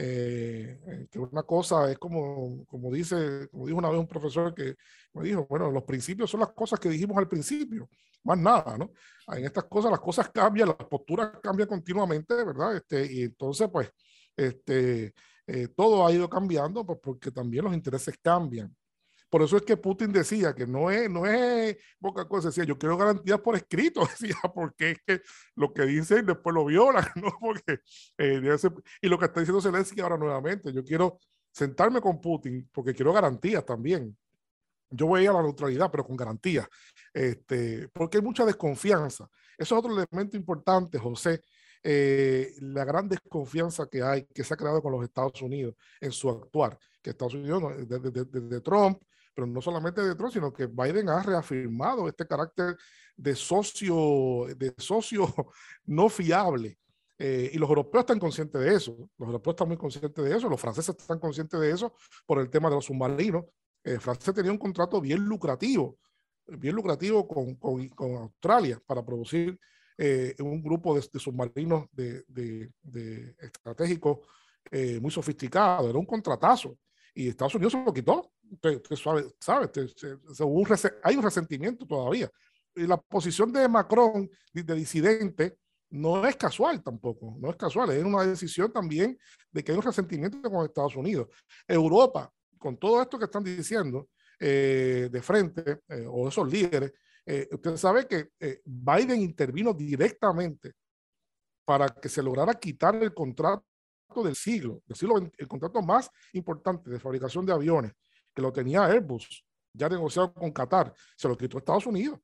Eh, eh, que una cosa es como, como dice, como dijo una vez un profesor que me dijo, bueno, los principios son las cosas que dijimos al principio, más nada, ¿no? En estas cosas las cosas cambian, las posturas cambian continuamente, ¿verdad? Este, y entonces, pues, este, eh, todo ha ido cambiando pues, porque también los intereses cambian. Por eso es que Putin decía que no es, no es poca cosa, decía, yo quiero garantías por escrito, *laughs* decía, porque es que lo que dicen después lo violan, *laughs* ¿no? Porque, eh, y lo que está diciendo Zelensky ahora nuevamente, yo quiero sentarme con Putin porque quiero garantías también. Yo voy a ir a la neutralidad, pero con garantías, este, porque hay mucha desconfianza. Eso es otro elemento importante, José, eh, la gran desconfianza que hay, que se ha creado con los Estados Unidos en su actuar, que Estados Unidos, desde de, de, de Trump, pero no solamente de Trump, sino que Biden ha reafirmado este carácter de socio, de socio *laughs* no fiable. Eh, y los europeos están conscientes de eso, los europeos están muy conscientes de eso, los franceses están conscientes de eso por el tema de los submarinos. Eh, Francia tenía un contrato bien lucrativo, bien lucrativo con, con, con Australia para producir eh, un grupo de, submarinos de, de, de estratégicos eh, muy sofisticado, era un contratazo. Y Estados Unidos se lo quitó usted, sabe, hay un resentimiento todavía. Y la posición de Macron de disidente no es casual tampoco, no es casual, es una decisión también de que hay un resentimiento con Estados Unidos. Europa, con todo esto que están diciendo eh, de frente, eh, o esos líderes, eh, usted sabe que Biden intervino directamente para que se lograra quitar el contrato del siglo, del siglo el contrato más importante de fabricación de aviones que lo tenía Airbus, ya negociado con Qatar, se lo quitó Estados Unidos.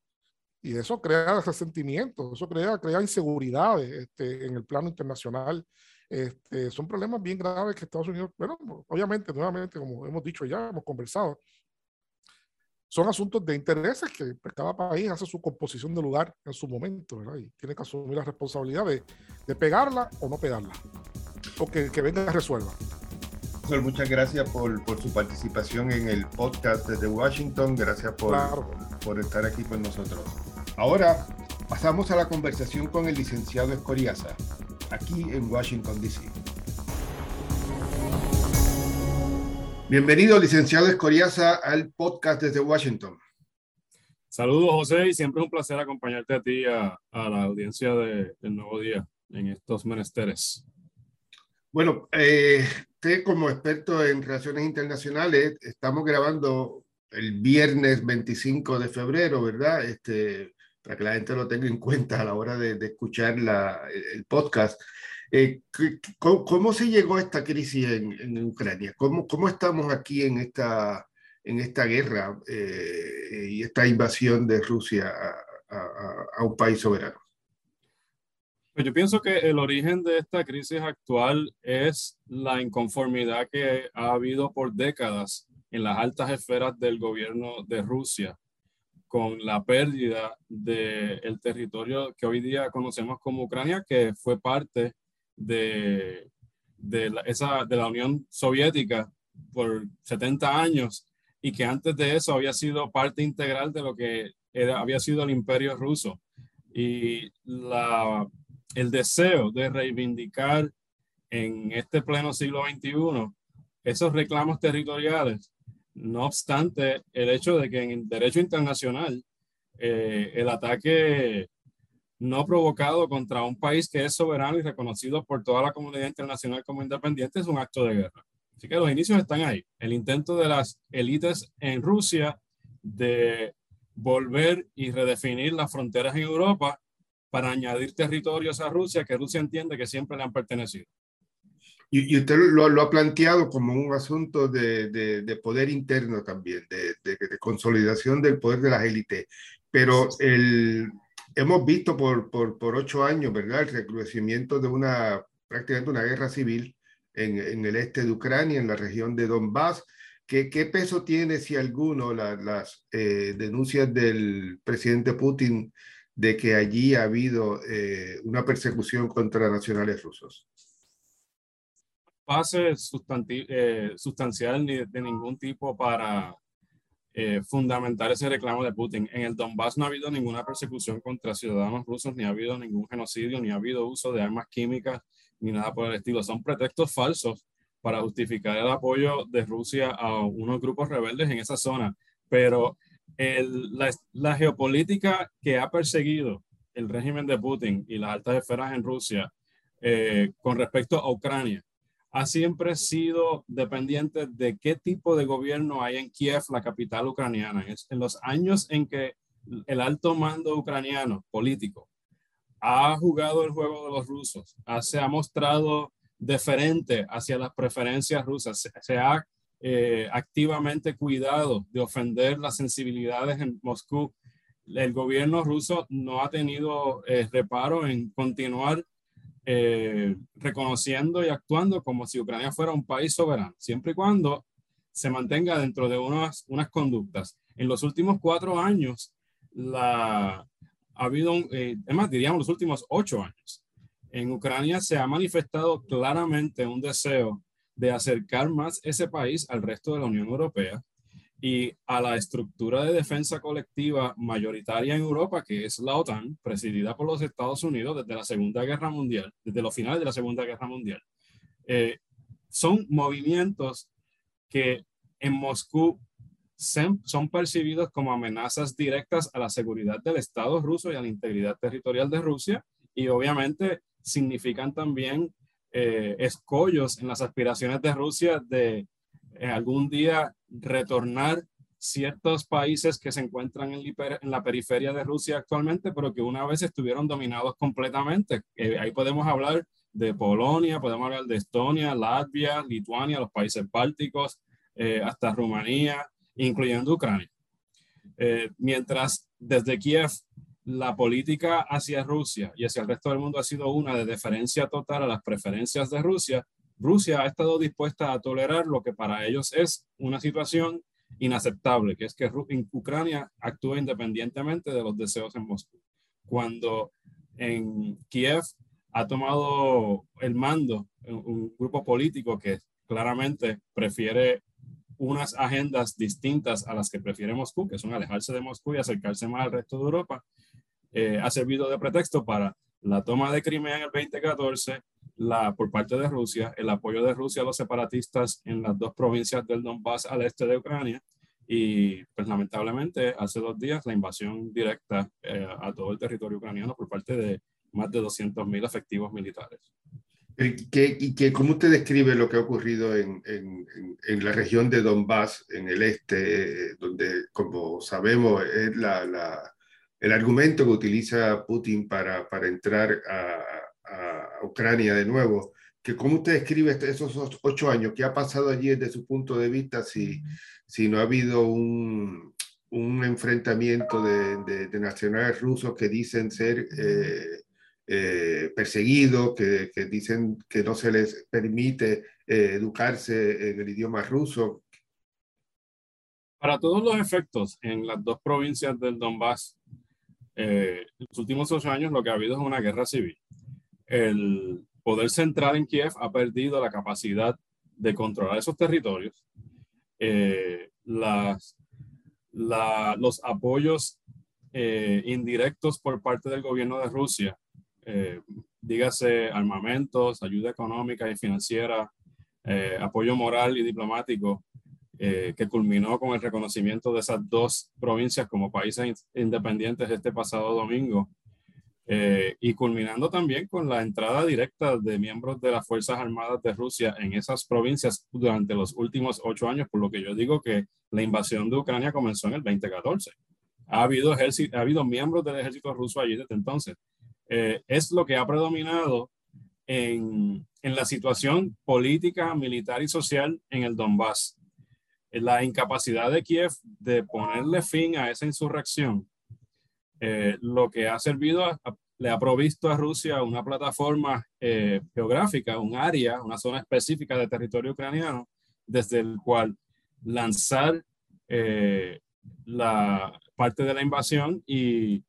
Y eso crea resentimientos, eso crea, crea inseguridades este, en el plano internacional. Este, son problemas bien graves que Estados Unidos, bueno, obviamente, nuevamente, como hemos dicho ya, hemos conversado, son asuntos de intereses que cada país hace su composición de lugar en su momento, ¿verdad? Y tiene que asumir la responsabilidad de, de pegarla o no pegarla, o que, que venga y resuelva muchas gracias por, por, su participación en el podcast desde Washington. Gracias por, por estar aquí con nosotros. Ahora pasamos a la conversación con el licenciado Escoriaza, aquí en Washington, D.C. Bienvenido, licenciado Escoriaza, al podcast desde Washington. Saludos, José, y siempre es un placer acompañarte a ti a, a la audiencia de, del Nuevo Día en estos menesteres. Bueno, eh, usted como experto en relaciones internacionales, estamos grabando el viernes 25 de febrero, ¿verdad? Este, para que la gente lo tenga en cuenta a la hora de, escuchar la, el podcast. Eh, ¿cómo, se llegó a esta crisis en, en Ucrania? ¿Cómo, ¿Cómo, estamos aquí en esta, en esta guerra eh, y esta invasión de Rusia a, a, a un país soberano? Pues yo pienso que el origen de esta crisis actual es la inconformidad que ha habido por décadas en las altas esferas del gobierno de Rusia con la pérdida del territorio que hoy día conocemos como Ucrania, que fue parte de, de, la, esa, de la Unión Soviética por 70 años y que antes de eso había sido parte integral de lo que era, había sido el imperio ruso. Y la el deseo de reivindicar en este pleno siglo XXI esos reclamos territoriales, no obstante el hecho de que en el derecho internacional eh, el ataque no provocado contra un país que es soberano y reconocido por toda la comunidad internacional como independiente es un acto de guerra. Así que los inicios están ahí. El intento de las élites en Rusia de volver y redefinir las fronteras en Europa para añadir territorios a Rusia que Rusia entiende que siempre le han pertenecido. Y, usted lo, lo, ha planteado como un asunto de, de, poder interno también, de, de, consolidación del poder de las élites. Pero el, hemos visto por, por, por, ocho años, ¿verdad?, el recrudecimiento de una, prácticamente una guerra civil en, en el este de Ucrania, en la región de Donbass. ¿Qué, qué peso tiene, si alguno, la, las eh, denuncias del presidente Putin de que allí ha habido eh, una persecución contra nacionales rusos. Base eh, sustancial ni de ningún tipo para eh, fundamentar ese reclamo de Putin. En el Donbass no ha habido ninguna persecución contra ciudadanos rusos, ni ha habido ningún genocidio, ni ha habido uso de armas químicas, ni nada por el estilo. Son pretextos falsos para justificar el apoyo de Rusia a unos grupos rebeldes en esa zona. Pero la, geopolítica que ha perseguido el régimen de Putin y las altas esferas en Rusia eh, con respecto a Ucrania ha siempre sido dependiente de qué tipo de gobierno hay en Kiev, la capital ucraniana. en los años en que el alto mando ucraniano político ha jugado el juego de los rusos, se ha mostrado deferente hacia las preferencias rusas, se ha eh, activamente cuidado de ofender las sensibilidades en Moscú. El gobierno ruso no ha tenido eh, reparo en continuar eh, reconociendo y actuando como si Ucrania fuera un país soberano, siempre y cuando se mantenga dentro de unas, unas conductas. En los últimos cuatro años, la, ha habido, eh, es diríamos los últimos ocho años, en Ucrania se ha manifestado claramente un deseo de acercar más ese país al resto de la Unión Europea y a la estructura de defensa colectiva mayoritaria en Europa, que es la OTAN, presidida por los Estados Unidos desde la Segunda Guerra Mundial, desde los finales de la Segunda Guerra Mundial. Eh, son movimientos que en Moscú son percibidos como amenazas directas a la seguridad del Estado ruso y a la integridad territorial de Rusia y obviamente significan también eh, escollos en las aspiraciones de Rusia de eh, algún día retornar ciertos países que se encuentran en, la periferia de Rusia actualmente, pero que una vez estuvieron dominados completamente. Eh, ahí podemos hablar de Polonia, podemos hablar de Estonia, Latvia, Lituania, los países bálticos, hasta Rumanía, incluyendo Ucrania. mientras desde Kiev la política hacia Rusia y hacia el resto del mundo ha sido una de deferencia total a las preferencias de Rusia, Rusia ha estado dispuesta a tolerar lo que para ellos es una situación inaceptable, que es que Ucrania actúe independientemente de los deseos en Moscú. Cuando en Kiev ha tomado el mando un grupo político que claramente prefiere unas agendas distintas a las que prefiere Moscú, que son alejarse de Moscú y acercarse más al resto de Europa, eh, ha servido de pretexto para la toma de Crimea en el 2014, la, por parte de Rusia, el apoyo de Rusia a los separatistas en las dos provincias del Donbass al este de Ucrania y pues lamentablemente hace dos días la invasión directa eh, a todo el territorio ucraniano por parte de más de 200.000 efectivos militares. ¿Qué, y qué, ¿Cómo usted describe lo que ha ocurrido en, en, en, la región de Donbass, en el este, eh, donde, como sabemos, es la, la el argumento que utiliza Putin para, para entrar a, a, Ucrania de nuevo, que cómo usted describe este, esos ocho años, qué ha pasado allí desde su punto de vista, si, si no ha habido un, un enfrentamiento de, de, nacionales rusos que dicen ser eh, eh, perseguidos, que, que, dicen que no se les permite eh, educarse en el idioma ruso. Para todos los efectos, en las dos provincias del Donbass, eh, en los últimos ocho años lo que ha habido es una guerra civil. El poder central en Kiev ha perdido la capacidad de controlar esos territorios. Eh, las, los apoyos eh, indirectos por parte del gobierno de Rusia, dígase armamentos, ayuda económica y financiera, apoyo moral y diplomático, eh, que culminó con el reconocimiento de esas dos provincias como países independientes este pasado domingo, eh, y culminando también con la entrada directa de miembros de las Fuerzas Armadas de Rusia en esas provincias durante los últimos ocho años, por lo que yo digo que la invasión de Ucrania comenzó en el 2014. Ha habido, ha habido miembros del ejército ruso allí desde entonces. Eh, es lo que ha predominado en, en la situación política, militar y social en el Donbass la incapacidad de Kiev de ponerle fin a esa insurrección, eh, lo que ha servido, le ha provisto a Rusia una plataforma eh, geográfica, un área, una zona específica de territorio ucraniano, desde el cual lanzar eh, la parte de la invasión y,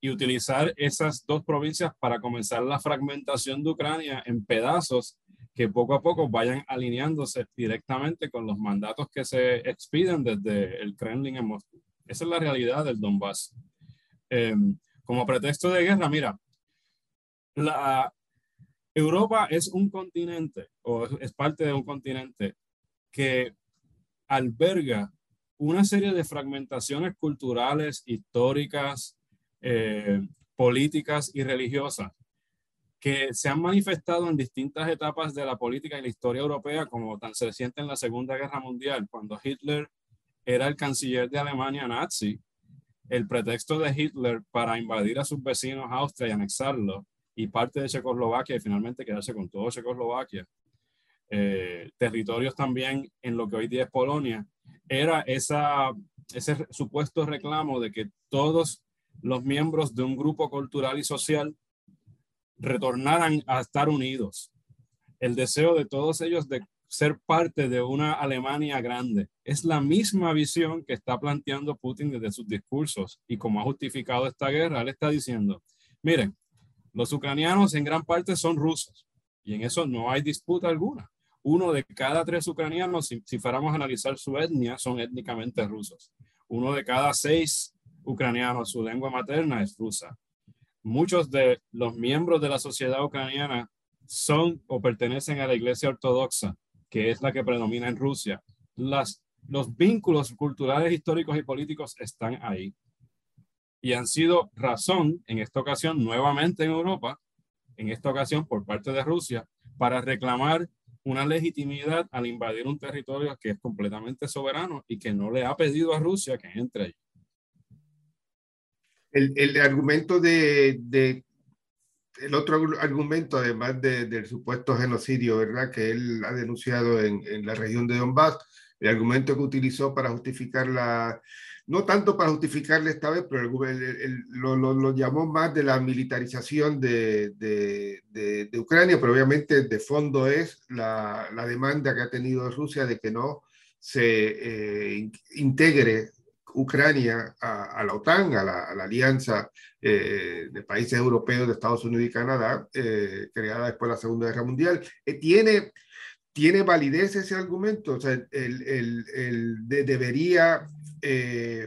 y utilizar esas dos provincias para comenzar la fragmentación de Ucrania en pedazos que poco a poco vayan alineándose directamente con los mandatos que se expiden desde el Kremlin en Moscú. Esa es la realidad del Donbass. Em, como pretexto de guerra, mira, la, Europa es un continente o es parte de un continente que alberga una serie de fragmentaciones culturales, históricas, eh, políticas y religiosas que se han manifestado en distintas etapas de la política y la historia europea, como tan se siente en la Segunda Guerra Mundial, cuando Hitler era el canciller de Alemania nazi, el pretexto de Hitler para invadir a sus vecinos Austria y anexarlo, y parte de Checoslovaquia y finalmente quedarse con todo Checoslovaquia, eh, territorios también en lo que hoy día es Polonia, era esa, ese supuesto reclamo de que todos los miembros de un grupo cultural y social retornaran a estar unidos. El deseo de todos ellos de ser parte de una Alemania grande. Es la misma visión que está planteando Putin desde sus discursos y como ha justificado esta guerra, él está diciendo, miren, los ucranianos en gran parte son rusos y en eso no hay disputa alguna. Uno de cada tres ucranianos, si, si fuéramos a analizar su etnia, son étnicamente rusos. Uno de cada seis ucranianos, su lengua materna es rusa. Muchos de los miembros de la sociedad ucraniana son o pertenecen a la iglesia ortodoxa que es la que predomina en Rusia, los vínculos culturales, históricos y políticos están ahí. Y han sido razón, en esta ocasión, nuevamente en Europa, en esta ocasión por parte de Rusia, para reclamar una legitimidad al invadir un territorio que es completamente soberano y que no le ha pedido a Rusia que entre allí. El, el argumento de, de el otro argumento, además del supuesto genocidio, ¿verdad?, que él ha denunciado en, en, la región de Donbass, el argumento que utilizó para justificar la, no tanto para justificarle esta vez, pero lo, lo, lo, llamó más de la militarización de, de, de, Ucrania, pero obviamente de fondo es la, la, demanda que ha tenido Rusia de que no se eh, integre Ucrania a, la OTAN, a la, alianza eh, de países europeos de Estados Unidos y Canadá, eh, creada después de la Segunda Guerra Mundial. Eh, tiene, ¿Tiene validez ese argumento? O sea, el, el, debería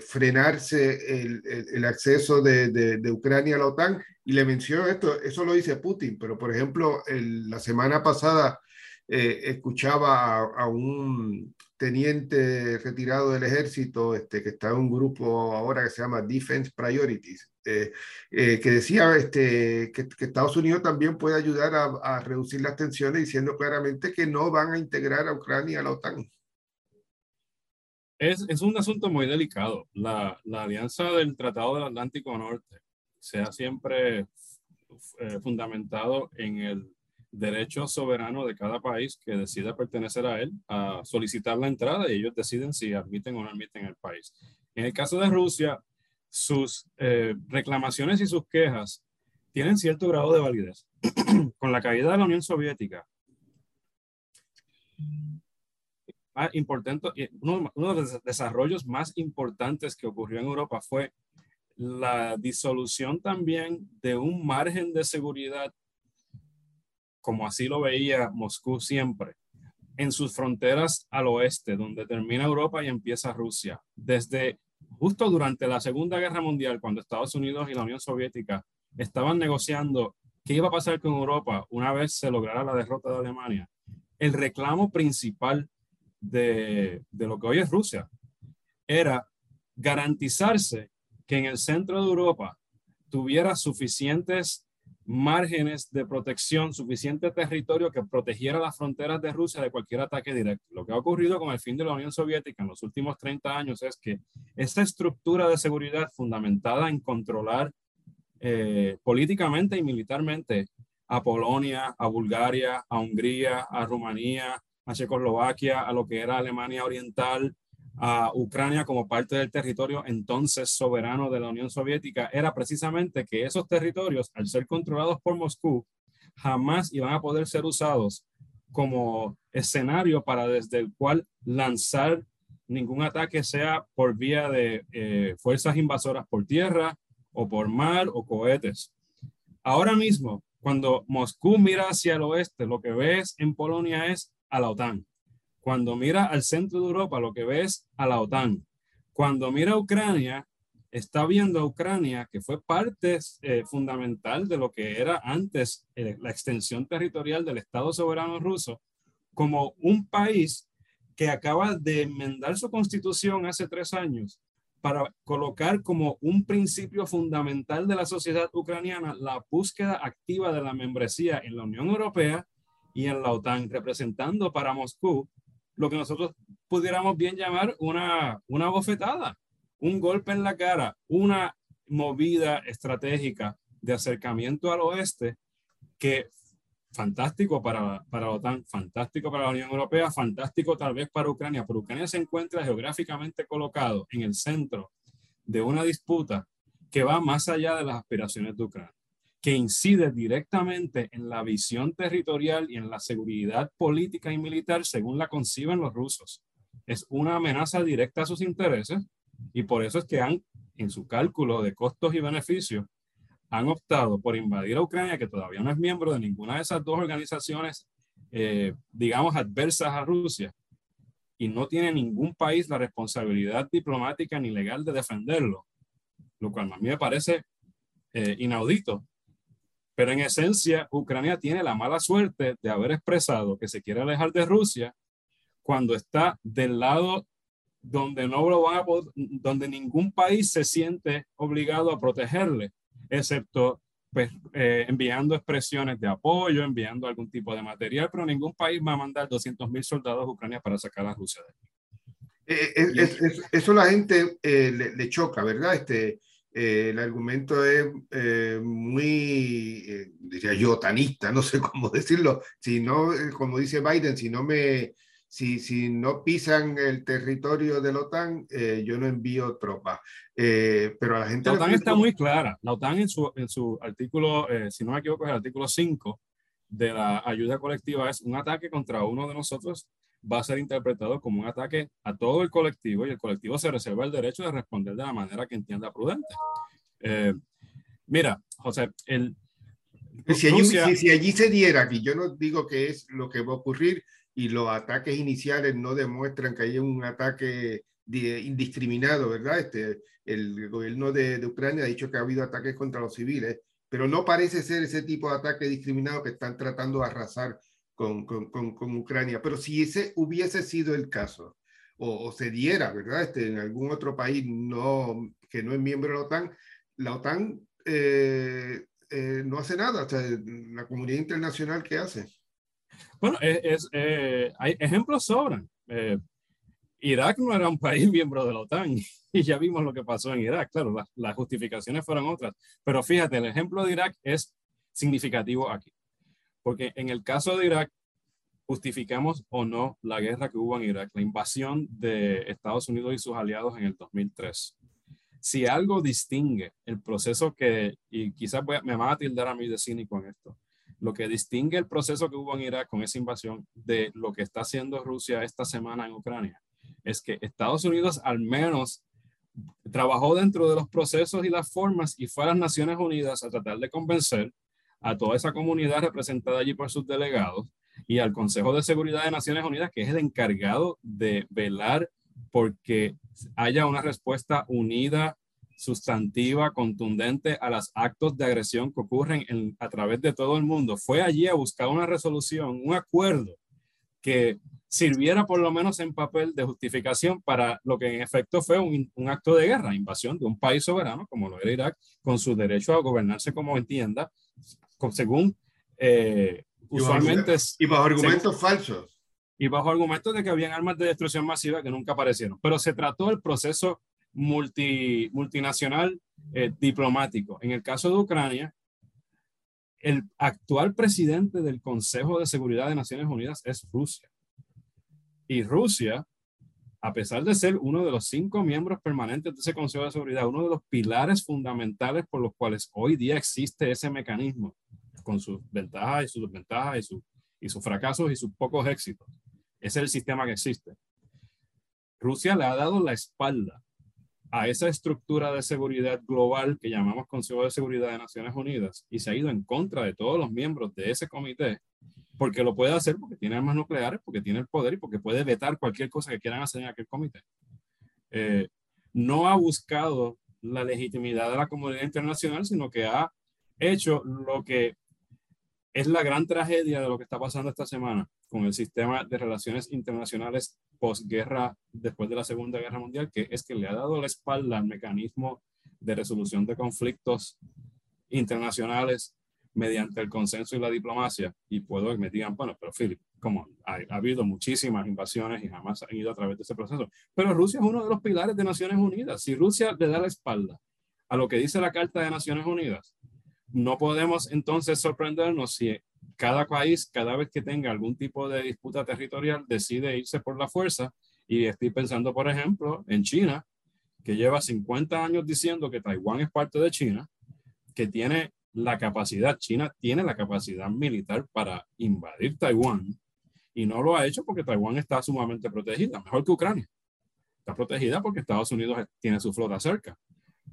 frenarse el, el acceso de, de, Ucrania a la OTAN. Y le menciono esto, eso lo dice Putin, pero por ejemplo, la semana pasada escuchaba a, un teniente retirado del ejército, este, que está en un grupo ahora que se llama Defense Priorities, eh, eh, que decía este, que, que, Estados Unidos también puede ayudar a, a, reducir las tensiones, diciendo claramente que no van a integrar a Ucrania a la OTAN. Es, es un asunto muy delicado. La, la, alianza del Tratado del Atlántico Norte se ha siempre eh, fundamentado en el derecho soberano de cada país que decida pertenecer a él a solicitar la entrada y ellos deciden si admiten o no admiten el país. En el caso de Rusia, sus eh, reclamaciones y sus quejas tienen cierto grado de validez. *clears throat* Con la caída de la Unión Soviética, más importante, uno, uno de los desarrollos más importantes que ocurrió en Europa fue la disolución también de un margen de seguridad como así lo veía Moscú siempre, en sus fronteras al oeste, donde termina Europa y empieza Rusia. Desde justo durante la Segunda Guerra Mundial, cuando Estados Unidos y la Unión Soviética estaban negociando qué iba a pasar con Europa una vez se lograra la derrota de Alemania, el reclamo principal de, de lo que hoy es Rusia era garantizarse que en el centro de Europa tuviera suficientes márgenes de protección, suficiente territorio que protegiera las fronteras de Rusia de cualquier ataque directo. Lo que ha ocurrido con el fin de la Unión Soviética en los últimos 30 años es que esta estructura de seguridad fundamentada en controlar eh, políticamente y militarmente a Polonia, a Bulgaria, a Hungría, a Rumanía, a Checoslovaquia, a lo que era Alemania Oriental, a Ucrania como parte del territorio entonces soberano de la Unión Soviética era precisamente que esos territorios, al ser controlados por Moscú, jamás iban a poder ser usados como escenario para desde el cual lanzar ningún ataque, sea por vía de eh, fuerzas invasoras por tierra o por mar o cohetes. Ahora mismo, cuando Moscú mira hacia el oeste, lo que ves en Polonia es a la OTAN. Cuando mira al centro de Europa, lo que ves a la OTAN. Cuando mira a Ucrania, está viendo a Ucrania, que fue parte eh, fundamental de lo que era antes eh, la extensión territorial del Estado soberano ruso, como un país que acaba de enmendar su constitución hace tres años para colocar como un principio fundamental de la sociedad ucraniana la búsqueda activa de la membresía en la Unión Europea y en la OTAN, representando para Moscú lo que nosotros pudiéramos bien llamar una, una bofetada, un golpe en la cara, una movida estratégica de acercamiento al oeste que fantástico para, para la OTAN, fantástico para la Unión Europea, fantástico tal vez para Ucrania, pero Ucrania se encuentra geográficamente colocado en el centro de una disputa que va más allá de las aspiraciones de Ucrania. Que incide directamente en la visión territorial y en la seguridad política y militar según la conciben los rusos. Es una amenaza directa a sus intereses y por eso es que han, en su cálculo de costos y beneficios, han optado por invadir a Ucrania, que todavía no es miembro de ninguna de esas dos organizaciones, eh, digamos, adversas a Rusia, y no tiene ningún país la responsabilidad diplomática ni legal de defenderlo, lo cual a mí me parece eh, inaudito. Pero en esencia, Ucrania tiene la mala suerte de haber expresado que se quiere alejar de Rusia cuando está del lado donde no lo van a donde ningún país se siente obligado a protegerle excepto pues, eh, enviando expresiones de apoyo, enviando algún tipo de material, pero ningún país va a mandar 200 mil soldados a Ucrania para sacar a Rusia de aquí. Eh, eh, eso la gente le, choca, ¿verdad? Este, el argumento es muy, diría yo, tanista, no sé *laughs* cómo decirlo, si no, como dice Biden, si no me, si, si no pisan el territorio de la OTAN, eh, yo no envío tropas. Eh, pero a la gente... La OTAN está muy clara. La OTAN en su, en su artículo, eh, si no me equivoco, es el artículo 5 de la ayuda colectiva, es un ataque contra uno de nosotros va a ser interpretado como un ataque a todo el colectivo y el colectivo se reserva el derecho de responder de la manera que entienda prudente. mira, José, el... Si allí, si, si allí se diera, y yo no digo que es lo que va a ocurrir, y los ataques iniciales no demuestran que haya un ataque indiscriminado, ¿verdad? Este, el gobierno de, Ucrania ha dicho que ha habido ataques contra los civiles, pero no parece ser ese tipo de ataque discriminado que están tratando de arrasar con, con, con, Ucrania. Pero si ese hubiese sido el caso, o, se diera, ¿verdad? Este, en algún otro país no, que no es miembro de la OTAN, la OTAN eh, eh, no hace nada. O sea, la comunidad internacional, ¿qué hace? Bueno, es, eh, hay ejemplos sobran. Eh, Irak no era un país *laughs* miembro de la OTAN *laughs* y ya vimos lo que pasó en Irak. Claro, las justificaciones fueron otras. Pero fíjate, el ejemplo de Irak es significativo aquí. Porque en el caso de Irak, justificamos o no la guerra que hubo en Irak, la invasión de Estados Unidos y sus aliados en el 2003. Si algo distingue el proceso que, y quizás me van a tildar a mí de cínico en esto, lo que distingue el proceso que hubo en Irak con esa invasión de lo que está haciendo Rusia esta semana en Ucrania es que Estados Unidos al menos trabajó dentro de los procesos y las formas y fue a las Naciones Unidas a tratar de convencer a toda esa comunidad representada allí por sus delegados y al Consejo de Seguridad de Naciones Unidas, que es el encargado de velar porque haya una respuesta unida sustantiva, contundente a los actos de agresión que ocurren a través de todo el mundo. Fue allí a buscar una resolución, un acuerdo que sirviera por lo menos en papel de justificación para lo que en efecto fue un, acto de guerra, invasión de un país soberano como lo era Irak, con su derecho a gobernarse como entienda, según eh, usualmente... y bajo argumentos falsos. Y bajo argumentos de que habían armas de destrucción masiva que nunca aparecieron. Pero se trató el proceso multi, multinacional eh, diplomático. En el caso de Ucrania, el actual presidente del Consejo de Seguridad de Naciones Unidas es Rusia. Y Rusia, a pesar de ser uno de los cinco miembros permanentes de ese Consejo de Seguridad, uno de los pilares fundamentales por los cuales hoy día existe ese mecanismo, con sus ventajas y sus desventajas y, su, y sus fracasos y sus pocos éxitos. Ese es el sistema que existe. Rusia le ha dado la espalda a esa estructura de seguridad global que llamamos Consejo de Seguridad de Naciones Unidas y se ha ido en contra de todos los miembros de ese comité porque lo puede hacer porque tiene armas nucleares, porque tiene el poder y porque puede vetar cualquier cosa que quieran hacer en aquel comité. Eh, no ha buscado la legitimidad de la comunidad internacional, sino que ha hecho lo que es la gran tragedia de lo que está pasando esta semana con el sistema de relaciones internacionales posguerra después de la Segunda Guerra Mundial, que es que le ha dado la espalda al mecanismo de resolución de conflictos internacionales mediante el consenso y la diplomacia. Y puedo que me digan, bueno, pero Philip, como ha, ha, habido muchísimas invasiones y jamás han ido a través de ese proceso. Pero Rusia es uno de los pilares de Naciones Unidas. Si Rusia le da la espalda a lo que dice la Carta de Naciones Unidas, no podemos entonces sorprendernos si cada país, cada vez que tenga algún tipo de disputa territorial, decide irse por la fuerza. Y estoy pensando, por ejemplo, en China, que lleva 50 años diciendo que Taiwán es parte de China, que tiene la capacidad, China tiene la capacidad militar para invadir Taiwán y no lo ha hecho porque Taiwán está sumamente protegida, mejor que Ucrania. Está protegida porque Estados Unidos tiene su flota cerca.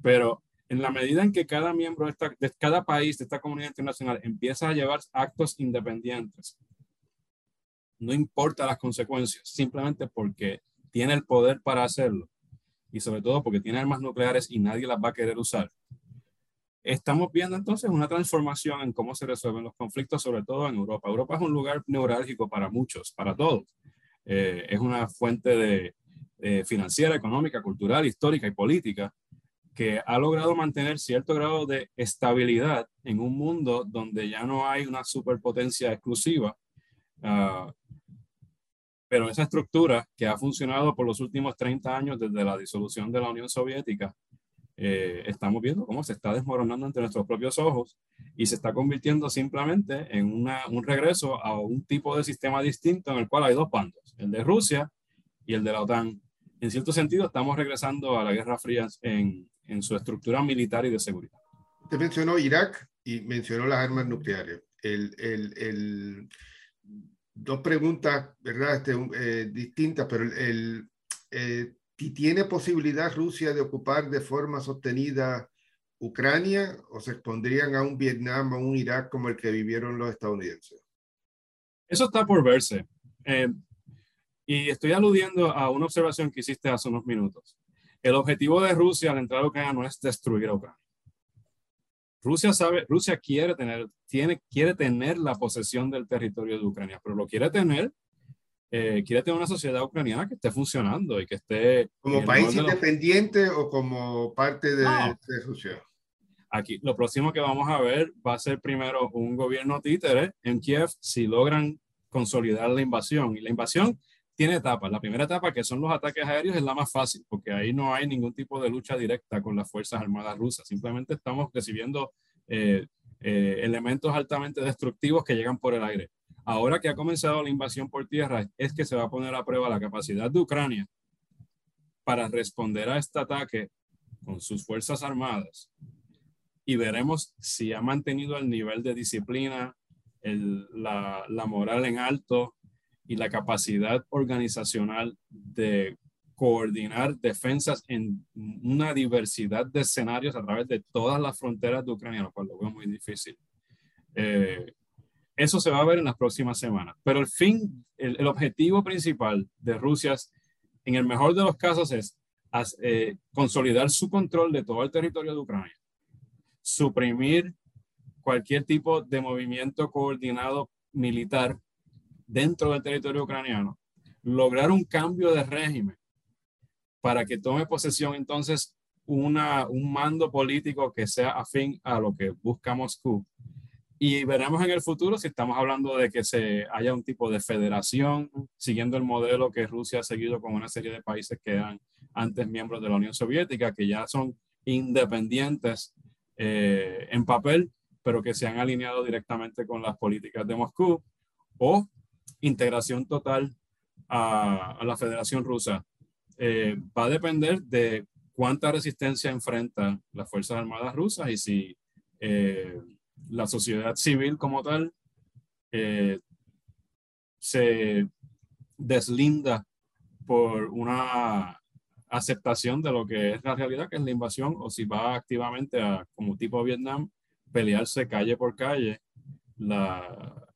Pero en la medida en que cada miembro de, cada país de esta comunidad internacional empieza a llevar actos independientes, no importa las consecuencias, simplemente porque tiene el poder para hacerlo y sobre todo porque tiene armas nucleares y nadie las va a querer usar. Estamos viendo entonces una transformación en cómo se resuelven los conflictos, sobre todo en Europa. Europa es un lugar neurálgico para muchos, para todos. Eh, es una fuente de, eh, financiera, económica, cultural, histórica y política que ha logrado mantener cierto grado de estabilidad en un mundo donde ya no hay una superpotencia exclusiva uh, pero esa estructura que ha funcionado por los últimos 30 años desde la disolución de la Unión Soviética, eh, estamos viendo cómo se está desmoronando ante nuestros propios ojos y se está convirtiendo simplemente en una, un regreso a un tipo de sistema distinto en el cual hay dos bandos, el de Rusia y el de la OTAN. En cierto sentido, estamos regresando a la Guerra Fría en, en su estructura militar y de seguridad. Usted mencionó Irak y mencionó las armas nucleares. El, el, el dos preguntas, ¿verdad? Este, eh, distintas, pero el, eh, ¿tiene posibilidad Rusia de ocupar de forma sostenida Ucrania o se expondrían a un Vietnam o un Irak como el que vivieron los estadounidenses? Eso está por verse. Eh, y estoy aludiendo a una observación que hiciste hace unos minutos. El objetivo de Rusia al entrar a Ucrania no es destruir a Ucrania. Rusia sabe, Rusia quiere tener, tiene, quiere tener la posesión del territorio de Ucrania, pero lo quiere tener, eh, quiere tener una sociedad ucraniana que esté funcionando y que esté... ¿Como país independiente o como parte de, de, Rusia? Aquí, lo próximo que vamos a ver va a ser primero un gobierno títere en Kiev si logran consolidar la invasión. Y la invasión tiene etapas. La primera etapa, que son los ataques aéreos, es la más fácil, porque ahí no hay ningún tipo de lucha directa con las Fuerzas Armadas rusas. Simplemente estamos recibiendo eh, eh, elementos altamente destructivos que llegan por el aire. Ahora que ha comenzado la invasión por tierra, es que se va a poner a prueba la capacidad de Ucrania para responder a este ataque con sus Fuerzas Armadas. Y veremos si ha mantenido el nivel de disciplina, la moral en alto, y la capacidad organizacional de coordinar defensas en una diversidad de escenarios a través de todas las fronteras de Ucrania, lo cual lo veo muy difícil. Eh, eso se va a ver en las próximas semanas. Pero el fin, el, objetivo principal de Rusia, en el mejor de los casos, es eh, consolidar su control de todo el territorio de Ucrania, suprimir cualquier tipo de movimiento coordinado militar dentro del territorio ucraniano, lograr un cambio de régimen para que tome posesión entonces una, un mando político que sea afín a lo que busca Moscú. Y veremos en el futuro si estamos hablando de que se haya un tipo de federación, siguiendo el modelo que Rusia ha seguido con una serie de países que eran antes miembros de la Unión Soviética, que ya son independientes eh, en papel, pero que se han alineado directamente con las políticas de Moscú, o integración total a, la Federación Rusa. Eh, va a depender de cuánta resistencia enfrentan las Fuerzas Armadas rusas y si eh, la sociedad civil como tal eh, se deslinda por una aceptación de lo que es la realidad, que es la invasión, o si va activamente a, como tipo Vietnam, pelearse calle por calle la,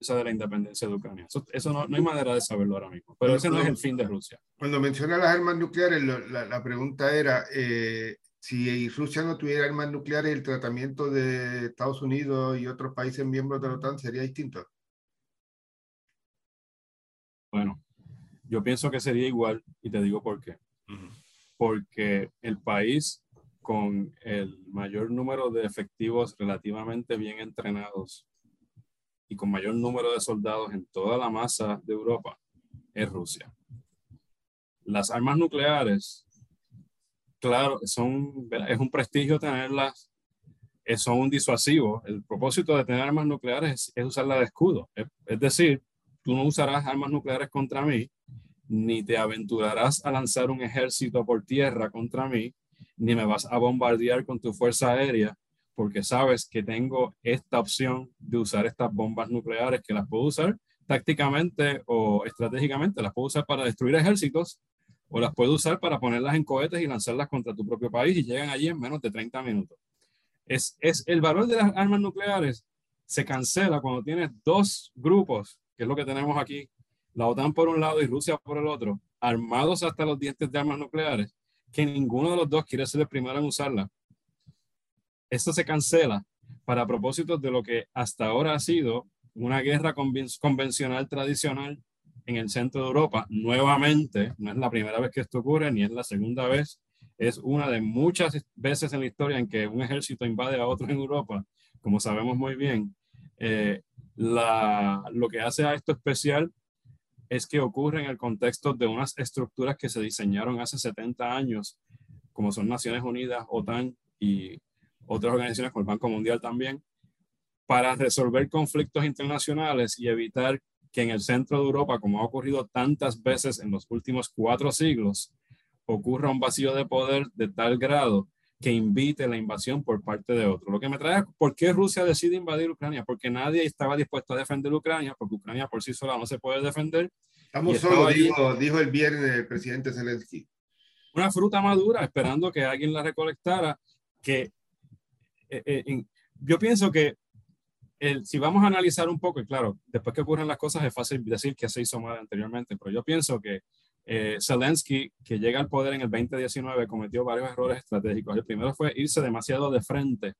de la independencia de Ucrania. Eso, no, no, hay manera de saberlo ahora mismo, pero ese no es el fin de Rusia. Cuando menciona las armas nucleares, la, la pregunta era, eh, si Rusia no tuviera armas nucleares, el tratamiento de Estados Unidos y otros países miembros de la OTAN sería distinto. Bueno, yo pienso que sería igual y te digo por qué. Porque el país con el mayor número de efectivos relativamente bien entrenados y con mayor número de soldados en toda la masa de Europa es Rusia. Las armas nucleares, claro, son, es un prestigio tenerlas, son un disuasivo. El propósito de tener armas nucleares es, usarla de escudo. Es, es decir, tú no usarás armas nucleares contra mí, ni te aventurarás a lanzar un ejército por tierra contra mí, ni me vas a bombardear con tu fuerza aérea porque sabes que tengo esta opción de usar estas bombas nucleares que las puedo usar tácticamente o estratégicamente, las puedo usar para destruir ejércitos o las puedo usar para ponerlas en cohetes y lanzarlas contra tu propio país y llegan allí en menos de 30 minutos. Es, es el valor de las armas nucleares se cancela cuando tienes dos grupos, que es lo que tenemos aquí, la OTAN por un lado y Rusia por el otro, armados hasta los dientes de armas nucleares, que ninguno de los dos quiere ser el primero en usarla. Esto se cancela para propósitos de lo que hasta ahora ha sido una guerra convencional tradicional en el centro de Europa. Nuevamente, no es la primera vez que esto ocurre, ni es la segunda vez, es una de muchas veces en la historia en que un ejército invade a otro en Europa, como sabemos muy bien. Eh, lo que hace a esto especial es que ocurre en el contexto de unas estructuras que se diseñaron hace 70 años, como son Naciones Unidas, OTAN y otras organizaciones como el Banco Mundial también, para resolver conflictos internacionales y evitar que en el centro de Europa, como ha ocurrido tantas veces en los últimos cuatro siglos, ocurra un vacío de poder de tal grado que invite la invasión por parte de otro. Lo que me trae, ¿por qué Rusia decide invadir Ucrania? Porque nadie estaba dispuesto a defender Ucrania, porque Ucrania por sí sola no se puede defender. Estamos solos, dijo, dijo el viernes el presidente Zelensky. Una fruta madura, esperando que alguien la recolectara, que eh, eh, yo pienso que el, si vamos a analizar un poco, y claro, después que ocurren las cosas es fácil decir que se hizo mal anteriormente, pero yo pienso que eh, Zelensky, que llega al poder en el 2019, cometió varios errores estratégicos. El primero fue irse demasiado de frente,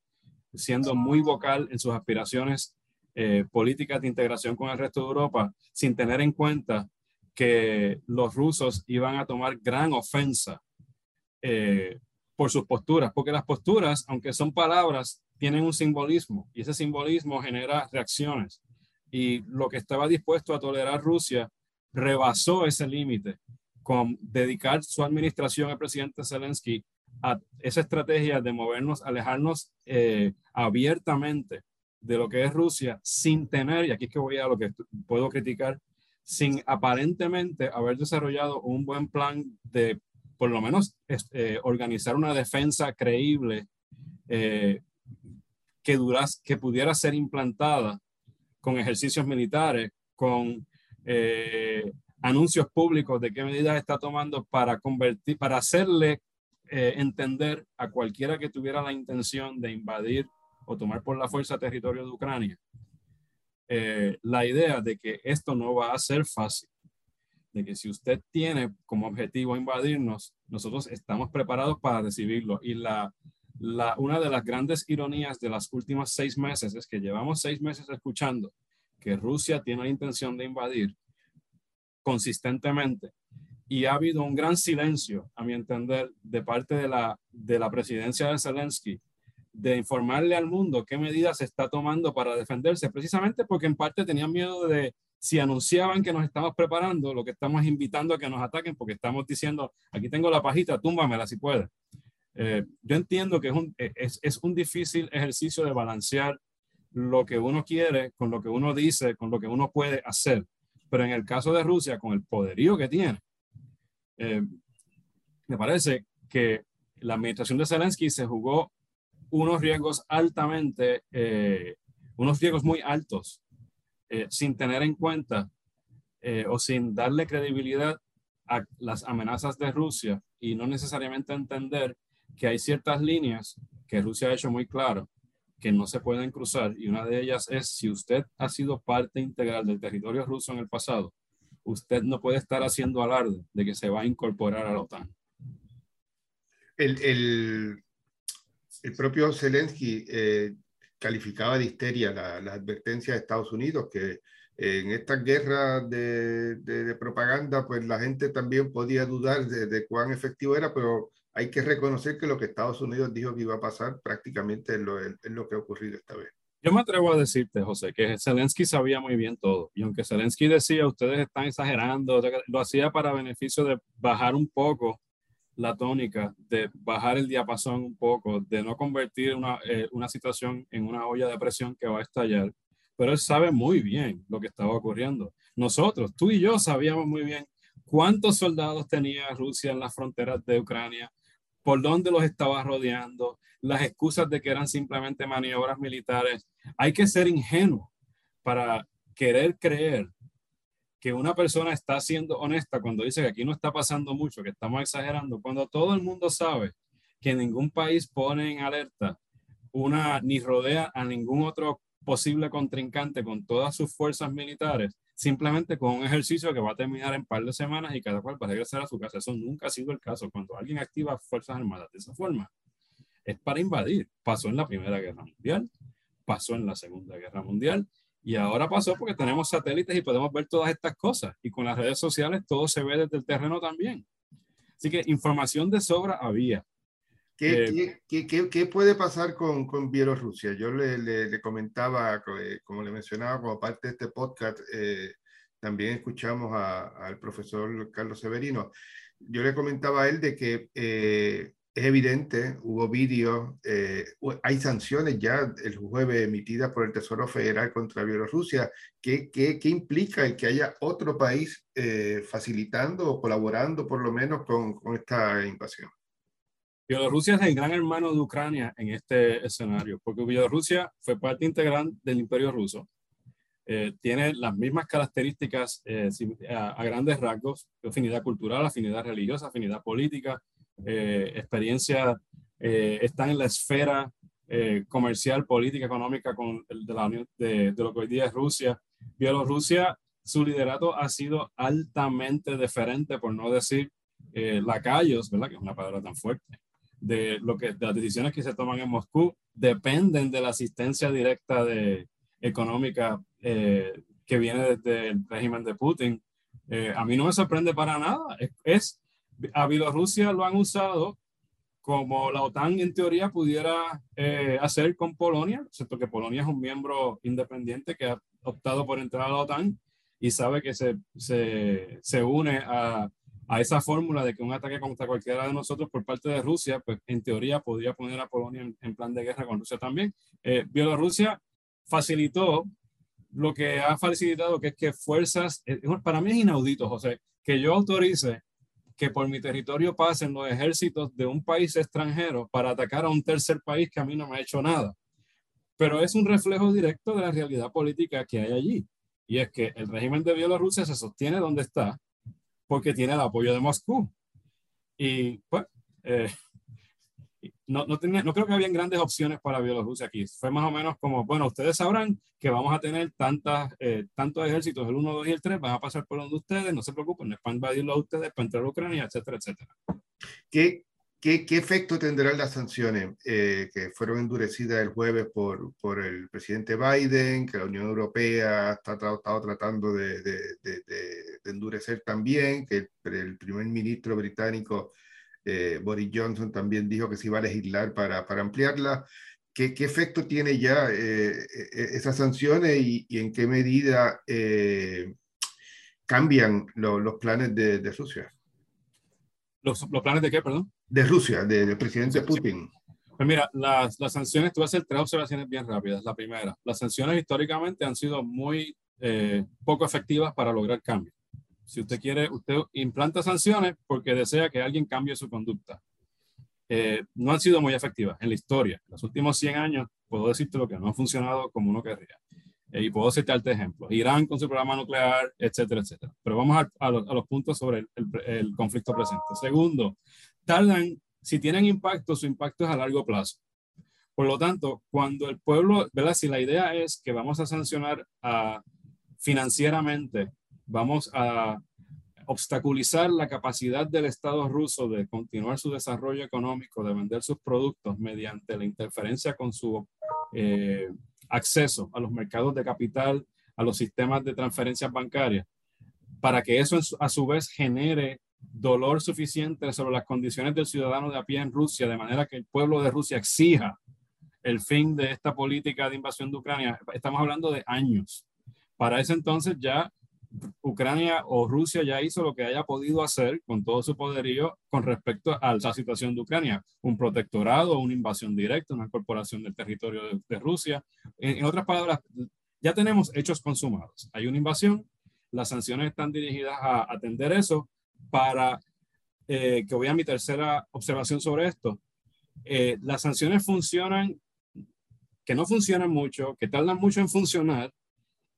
siendo muy vocal en sus aspiraciones eh, políticas de integración con el resto de Europa, sin tener en cuenta que los rusos iban a tomar gran ofensa eh, por sus posturas, porque las posturas, aunque son palabras, tienen un simbolismo y ese simbolismo genera reacciones. Y lo que estaba dispuesto a tolerar Rusia rebasó ese límite con dedicar su administración al presidente Zelensky a esa estrategia de movernos, alejarnos eh, abiertamente de lo que es Rusia sin tener, y aquí es que voy a lo que puedo criticar, sin aparentemente haber desarrollado un buen plan de por lo menos eh, organizar una defensa creíble eh, que, duras, que pudiera ser implantada con ejercicios militares, con eh, anuncios públicos de qué medidas está tomando para convertir, para hacerle eh, entender a cualquiera que tuviera la intención de invadir o tomar por la fuerza territorio de Ucrania, eh, la idea de que esto no va a ser fácil, de que si usted tiene como objetivo invadirnos, nosotros estamos preparados para recibirlo. Y la, la, una de las grandes ironías de las últimas seis meses es que llevamos seis meses escuchando que Rusia tiene la intención de invadir consistentemente y ha habido un gran silencio, a mi entender, de parte de la, de la presidencia de Zelensky de informarle al mundo qué medidas se está tomando para defenderse, precisamente porque en parte tenían miedo de si anunciaban que nos estamos preparando, lo que estamos invitando a que nos ataquen, porque estamos diciendo, aquí tengo la pajita, túmbamela si puedes. Eh, yo entiendo que es un, es, es un difícil ejercicio de balancear lo que uno quiere, con lo que uno dice, con lo que uno puede hacer. Pero en el caso de Rusia, con el poderío que tiene, eh, me parece que la administración de Zelensky se jugó unos riesgos altamente, eh, unos riesgos muy altos, eh, sin tener en cuenta o sin darle credibilidad a las amenazas de Rusia y no necesariamente entender que hay ciertas líneas que Rusia ha hecho muy claro que no se pueden cruzar y una de ellas es si usted ha sido parte integral del territorio ruso en el pasado, usted no puede estar haciendo alarde de que se va a incorporar a la OTAN. El, el, el propio Zelensky eh, calificaba de histeria la, la, advertencia de Estados Unidos que en estas guerras de, de, de, propaganda, pues la gente también podía dudar de, de cuán efectivo era, pero hay que reconocer que lo que Estados Unidos dijo que iba a pasar prácticamente es lo, es lo que ha ocurrido esta vez. Yo me atrevo a decirte, José, que Zelensky sabía muy bien todo. Y aunque Zelensky decía, ustedes están exagerando, lo hacía para beneficio de bajar un poco la tónica, de bajar el diapasón un poco, de no convertir una, eh, una situación en una olla de presión que va a estallar. Pero él sabe muy bien lo que estaba ocurriendo. Nosotros, tú y yo sabíamos muy bien cuántos soldados tenía Rusia en las fronteras de Ucrania, por dónde los estaba rodeando, las excusas de que eran simplemente maniobras militares. Hay que ser ingenuo para querer creer que una persona está siendo honesta cuando dice que aquí no está pasando mucho, que estamos exagerando, cuando todo el mundo sabe que ningún país pone en alerta una ni rodea a ningún otro posible contrincante con todas sus fuerzas militares, simplemente con un ejercicio que va a terminar en par de semanas y cada cual va a regresar a su casa. Eso nunca ha sido el caso. Cuando alguien activa Fuerzas Armadas de esa forma, es para invadir. Pasó en la Primera Guerra Mundial, pasó en la Segunda Guerra Mundial y ahora pasó porque tenemos satélites y podemos ver todas estas cosas. Y con las redes sociales todo se ve desde el terreno también. Así que información de sobra había. ¿Qué, eh, qué, qué, puede pasar con, con Bielorrusia? Yo le, le, comentaba, eh, como le mencionaba, como parte de este podcast, eh, también escuchamos al profesor Carlos Severino. Yo le comentaba a él de que es evidente, hubo vídeos, hay sanciones ya el jueves emitidas por el Tesoro Federal contra Bielorrusia. ¿Qué, qué, qué implica el que haya otro país facilitando o colaborando por lo menos con, con esta invasión? Bielorrusia es el gran hermano de Ucrania en este escenario, porque Bielorrusia fue parte integral del imperio ruso. Eh, tiene las mismas características eh, a, grandes rasgos, afinidad cultural, afinidad religiosa, afinidad política, eh, experiencia, están en la esfera comercial, política, económica con de, la de, de, lo que hoy día es Rusia. Bielorrusia, su liderato ha sido altamente deferente, por no decir lacayos, ¿verdad? Que es una palabra tan fuerte de, lo que, las decisiones que se toman en Moscú dependen de la asistencia directa de, económica eh, que viene desde el régimen de Putin. Eh, a mí no me sorprende para nada. Es, a Bielorrusia lo han usado como la OTAN en teoría pudiera eh, hacer con Polonia, excepto que Polonia es un miembro independiente que ha optado por entrar a la OTAN y sabe que se, se, se une a a esa fórmula de que un ataque contra cualquiera de nosotros por parte de Rusia, pues en teoría podría poner a Polonia en, plan de guerra con Rusia también. Eh, Bielorrusia facilitó lo que ha facilitado, que es que fuerzas, eh, para mí es inaudito, José, que yo autorice que por mi territorio pasen los ejércitos de un país extranjero para atacar a un tercer país que a mí no me ha hecho nada. Pero es un reflejo directo de la realidad política que hay allí. Y es que el régimen de Bielorrusia se sostiene donde está, porque tiene el apoyo de Moscú. Y pues, eh, no, no, tenía, no creo que habían grandes opciones para Bielorrusia aquí. Fue más o menos como, bueno, ustedes sabrán que vamos a tener tantas, eh, tantos ejércitos, el 1, 2 y el 3, van a pasar por donde ustedes, no se preocupen, no es para invadirlo a ustedes, para entrar a Ucrania, etcétera, etcétera. ¿Qué, qué, qué efecto tendrán las sanciones eh, que fueron endurecidas el jueves por, por el presidente Biden, que la Unión Europea ha estado tratando de, de, de, de, endurecer también, que el, primer ministro británico eh, Boris Johnson también dijo que se iba a legislar para, para ampliarla. ¿Qué, ¿Qué, efecto tiene ya eh, esas sanciones y, y, en qué medida cambian lo, los planes de Rusia? ¿Los, ¿Los, planes de qué, perdón? De Rusia, del presidente Putin. Pues mira, las, las sanciones, tú vas a hacer tres observaciones bien rápidas. La primera, las sanciones históricamente han sido muy eh, poco efectivas para lograr cambio. Si usted quiere, usted implanta sanciones porque desea que alguien cambie su conducta. Eh, no han sido muy efectivas en la historia. Los últimos 100 años, puedo decirte lo que no ha funcionado como uno querría. Eh, y puedo citarte ejemplos. Irán con su programa nuclear, etcétera, etcétera. Pero vamos a, a, los, a los, puntos sobre el, el, el, conflicto presente. Segundo, tardan, si tienen impacto, su impacto es a largo plazo. Por lo tanto, cuando el pueblo, ¿verdad? Si la idea es que vamos a sancionar a, financieramente, vamos a obstaculizar la capacidad del Estado ruso de continuar su desarrollo económico, de vender sus productos mediante la interferencia con su eh, acceso a los mercados de capital, a los sistemas de transferencias bancarias, para que eso a su vez genere dolor suficiente sobre las condiciones del ciudadano de a pie en Rusia, de manera que el pueblo de Rusia exija el fin de esta política de invasión de Ucrania. Estamos hablando de años. Para ese entonces ya Ucrania o Rusia ya hizo lo que haya podido hacer con todo su poderío con respecto a la situación de Ucrania, un protectorado, una invasión directa, una incorporación del territorio de, de Rusia. En, en, otras palabras, ya tenemos hechos consumados. Hay una invasión, las sanciones están dirigidas a atender eso para eh, que voy mi tercera observación sobre esto. Eh, las sanciones funcionan, que no funcionan mucho, que tardan mucho en funcionar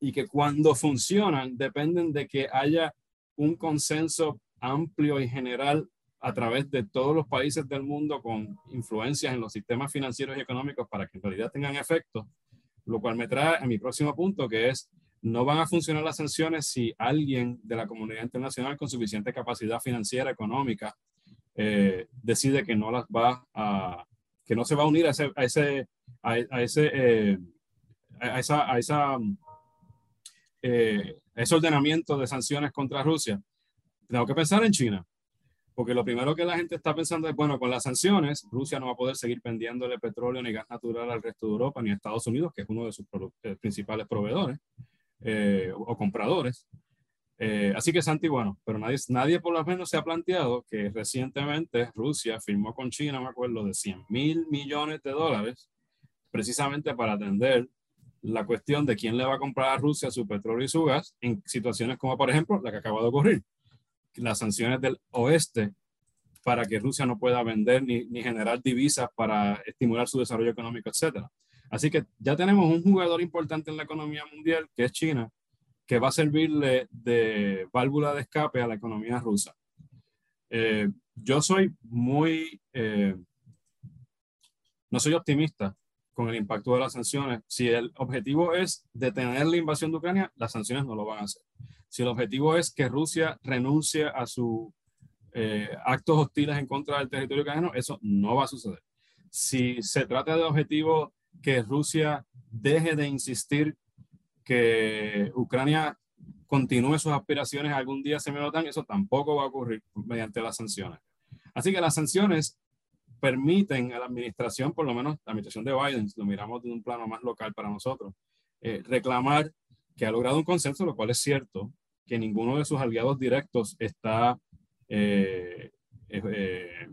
y que cuando funcionan dependen de que haya un consenso amplio y general a través de todos los países del mundo con influencias en los sistemas financieros y económicos para que en realidad tengan efecto, lo cual me trae a mi próximo punto, que es no van a funcionar las sanciones si alguien de la comunidad internacional con suficiente capacidad financiera, económica, eh, decide que no las va a, que no se va a unir a ese, a ese, a, ese, eh, a esa, a esa eh, ese ordenamiento de sanciones contra Rusia. Tengo que pensar en China, porque lo primero que la gente está pensando es, bueno, con las sanciones, Rusia no va a poder seguir vendiéndole petróleo ni gas natural al resto de Europa ni a Estados Unidos, que es uno de sus principales proveedores. Eh, o compradores. Eh, así que Santi, bueno, pero nadie, nadie por lo menos se ha planteado que recientemente Rusia firmó con China, me acuerdo, de 100 mil millones de dólares precisamente para atender la cuestión de quién le va a comprar a Rusia su petróleo y su gas en situaciones como, por ejemplo, la que acaba de ocurrir, las sanciones del oeste para que Rusia no pueda vender ni, ni generar divisas para estimular su desarrollo económico, etcétera. Así que ya tenemos un jugador importante en la economía mundial, que es China, que va a servirle de válvula de escape a la economía rusa. Eh, yo soy muy, eh, no soy optimista con el impacto de las sanciones. Si el objetivo es detener la invasión de Ucrania, las sanciones no lo van a hacer. Si el objetivo es que Rusia renuncie a sus eh, actos hostiles en contra del territorio ucraniano, eso no va a suceder. Si se trata de objetivos que Rusia deje de insistir que Ucrania continúe sus aspiraciones algún día se me notan, eso tampoco va a ocurrir mediante las sanciones. Así que las sanciones permiten a la administración, por lo menos la administración de Biden, si lo miramos de un plano más local para nosotros, eh, reclamar que ha logrado un consenso, lo cual es cierto, que ninguno de sus aliados directos está eh, eh,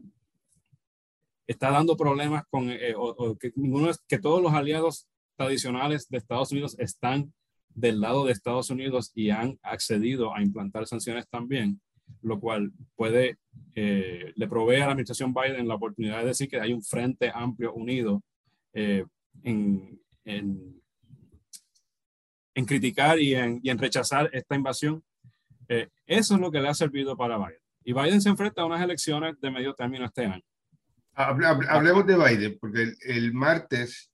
está dando problemas con, eh, que, todos los aliados tradicionales de Estados Unidos están del lado de Estados Unidos y han accedido a implantar sanciones también, lo cual puede, eh, le provee a la administración Biden la oportunidad de decir que hay un frente amplio unido eh, en, en, en, criticar y en, y en, rechazar esta invasión. eso es lo que le ha servido para Biden. Y Biden se enfrenta a unas elecciones de medio término este año. Hablemos de Biden, porque el, martes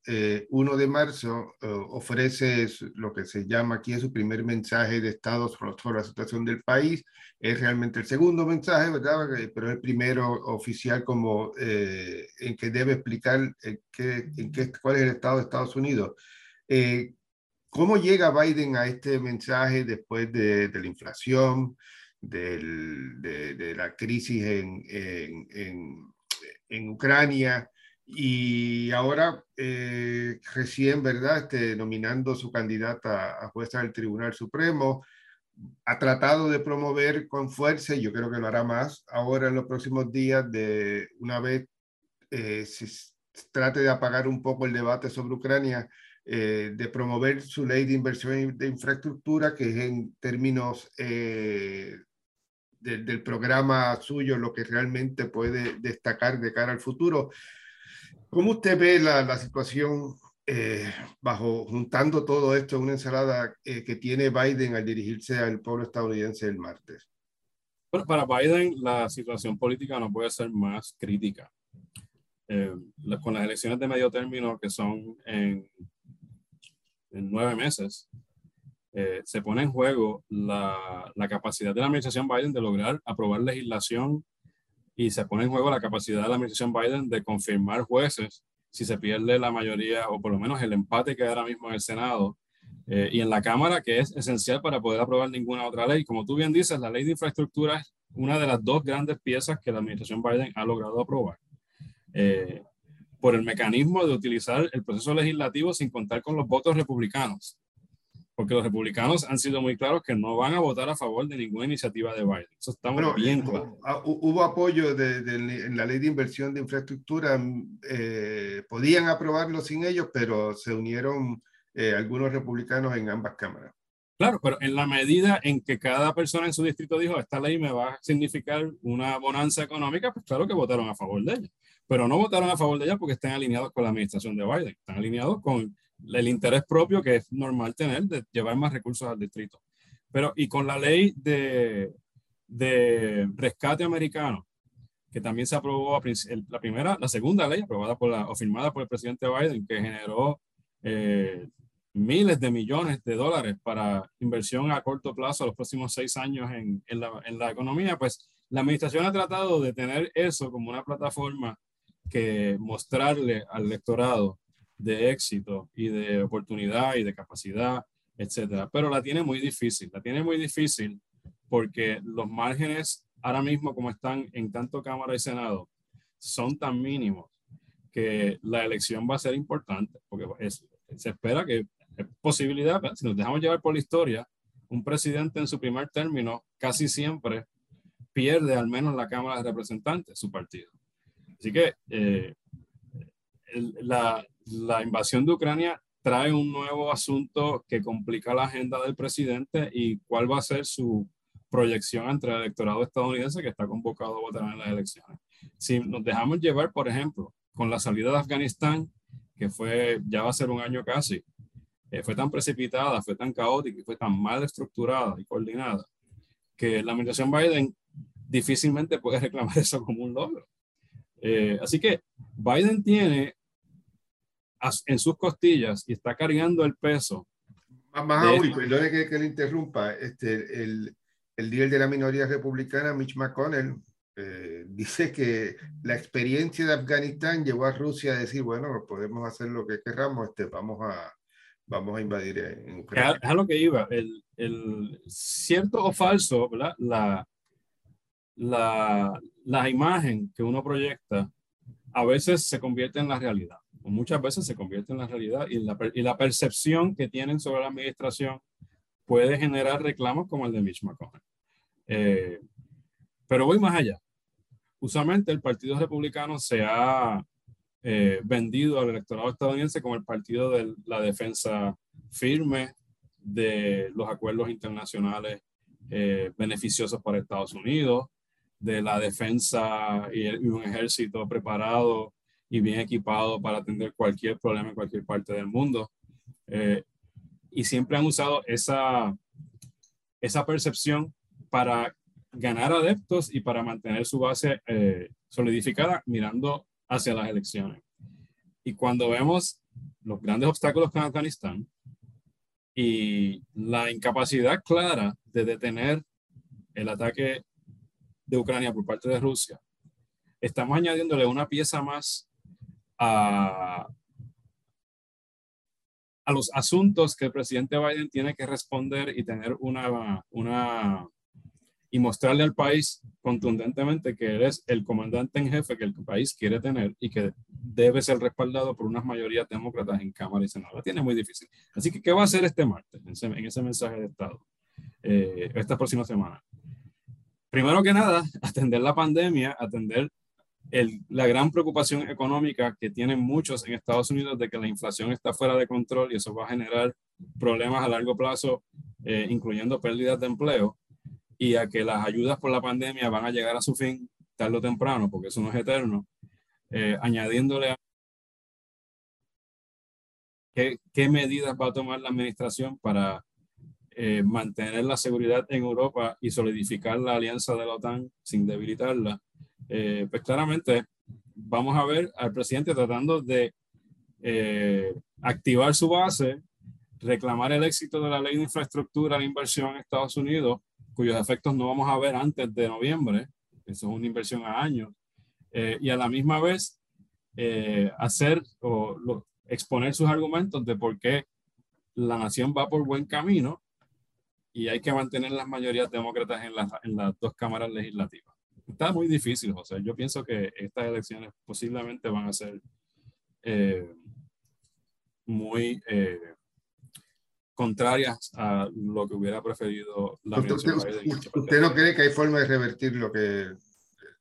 1 eh, de marzo eh, ofrece lo que se llama aquí su primer mensaje de Estado sobre, la situación del país. Es realmente el segundo mensaje, ¿verdad? Pero es el primero oficial como eh, en que debe explicar en qué, en qué, cuál es el estado de Estados Unidos. ¿Cómo llega Biden a este mensaje después de, de la inflación, del, de, de, la crisis en, en en Ucrania y ahora eh, recién, ¿verdad?, este, nominando su candidata a jueza del Tribunal Supremo, ha tratado de promover con fuerza, y yo creo que lo hará más ahora en los próximos días, de una vez eh, se trate de apagar un poco el debate sobre Ucrania, eh, de promover su ley de inversión de infraestructura, que es en términos del programa suyo lo que realmente puede destacar de cara al futuro. ¿Cómo usted ve la, la situación eh, bajo juntando todo esto en una ensalada eh, que tiene Biden al dirigirse al pueblo estadounidense el martes? Bueno, para Biden la situación política no puede ser más crítica. Eh, con las elecciones de medio término que son en, en nueve meses, eh, se pone en juego la, capacidad de la administración Biden de lograr aprobar legislación y se pone en juego la capacidad de la administración Biden de confirmar jueces si se pierde la mayoría o por lo menos el empate que hay ahora mismo en el Senado eh, y en la Cámara, que es esencial para poder aprobar ninguna otra ley. Como tú bien dices, la ley de infraestructura es una de las dos grandes piezas que la administración Biden ha logrado aprobar. Eh, por el mecanismo de utilizar el proceso legislativo sin contar con los votos republicanos porque los republicanos han sido muy claros que no van a votar a favor de ninguna iniciativa de Biden. Eso está bien claro. Ah, hubo apoyo de, en la ley de inversión de infraestructura, eh, podían aprobarlo sin ellos, pero se unieron eh, algunos republicanos en ambas cámaras. Claro, pero en la medida en que cada persona en su distrito dijo, esta ley me va a significar una bonanza económica, pues claro que votaron a favor de ella. Pero no votaron a favor de ella porque están alineados con la administración de Biden, están alineados con el interés propio que es normal tener de llevar más recursos al distrito. Pero, y con la ley de, de rescate americano, que también se aprobó la primera, la segunda ley aprobada por la, o firmada por el presidente Biden, que generó eh, miles de millones de dólares para inversión a corto plazo a los próximos seis años en, en, la, en la economía, pues la administración ha tratado de tener eso como una plataforma que mostrarle al electorado de éxito y de oportunidad y de capacidad, etcétera. Pero la tiene muy difícil, la tiene muy difícil porque los márgenes ahora mismo como están en tanto Cámara y Senado son tan mínimos que la elección va a ser importante, porque se espera que es posibilidad, si nos dejamos llevar por la historia, un presidente en su primer término casi siempre pierde al menos la Cámara de Representantes, su partido. Así que eh, la, la invasión de Ucrania trae un nuevo asunto que complica la agenda del presidente y cuál va a ser su proyección entre el electorado estadounidense que está convocado a votar en las elecciones. Si nos dejamos llevar, por ejemplo, con la salida de Afganistán, que fue, ya va a ser un año casi, eh, fue tan precipitada, fue tan caótica y fue tan mal estructurada y coordinada, que la administración Biden difícilmente puede *laughs* reclamar eso como un logro. Eh, así que Biden tiene en sus costillas y está cargando el peso. Más aún, perdone que, que, le interrumpa, este, el, el líder de la minoría republicana, Mitch McConnell, eh, *laughs* dice que la experiencia de Afganistán llevó a Rusia a decir, bueno, podemos hacer lo que queramos, este, vamos, a, vamos a invadir en Ucrania. Es a lo que iba, el, el cierto o falso, ¿verdad? La, la, la imagen que uno proyecta a veces se convierte en la realidad, o muchas veces se convierte en la realidad, y la, y la percepción que tienen sobre la administración puede generar reclamos como el de Mitch McConnell. Eh, pero voy más allá. Usualmente el Partido Republicano se ha eh, vendido al electorado estadounidense como el partido de la defensa firme de los acuerdos internacionales eh, beneficiosos para Estados Unidos, de la defensa y, un ejército preparado y bien equipado para atender cualquier problema en cualquier parte del mundo. y siempre han usado esa, esa percepción para ganar adeptos y para mantener su base eh, solidificada mirando hacia las elecciones. Y cuando vemos los grandes obstáculos con Afganistán y la incapacidad clara de detener el ataque de Ucrania por parte de Rusia, estamos añadiéndole una pieza más a, a los asuntos que el presidente Biden tiene que responder y tener una, una y mostrarle al país contundentemente que eres el comandante en jefe que el país quiere tener y que debe ser respaldado por unas mayorías demócratas en Cámara y Senado. La tiene muy difícil. Así que, ¿qué va a hacer este martes en ese, en ese mensaje de Estado eh, esta próxima semana? Primero que nada, *laughs* atender la pandemia, atender el, la gran preocupación económica que tienen muchos en Estados Unidos de que la inflación está fuera de control y eso va a generar problemas a largo plazo, eh, incluyendo pérdidas de empleo y a que las ayudas por la pandemia van a llegar a su fin tarde o temprano, porque eso no es eterno, eh, añadiéndole a ¿qué, ¿qué, medidas va a tomar la administración para eh, mantener la seguridad en Europa y solidificar la alianza de la OTAN sin debilitarla. Eh, pues claramente vamos a ver al presidente tratando de activar su base, reclamar el éxito de la ley de infraestructura de inversión en Estados Unidos cuyos efectos no vamos a ver antes de noviembre, eso es una inversión a años, eh, y a la misma vez eh, hacer o exponer sus argumentos de por qué la nación va por buen camino y hay que mantener las mayorías demócratas en, en las dos cámaras legislativas. Está muy difícil, José. Yo pienso que estas elecciones posiblemente van a ser eh, muy contrarias a lo que hubiera preferido la ¿Usted, usted, usted no cree que hay forma de revertir lo que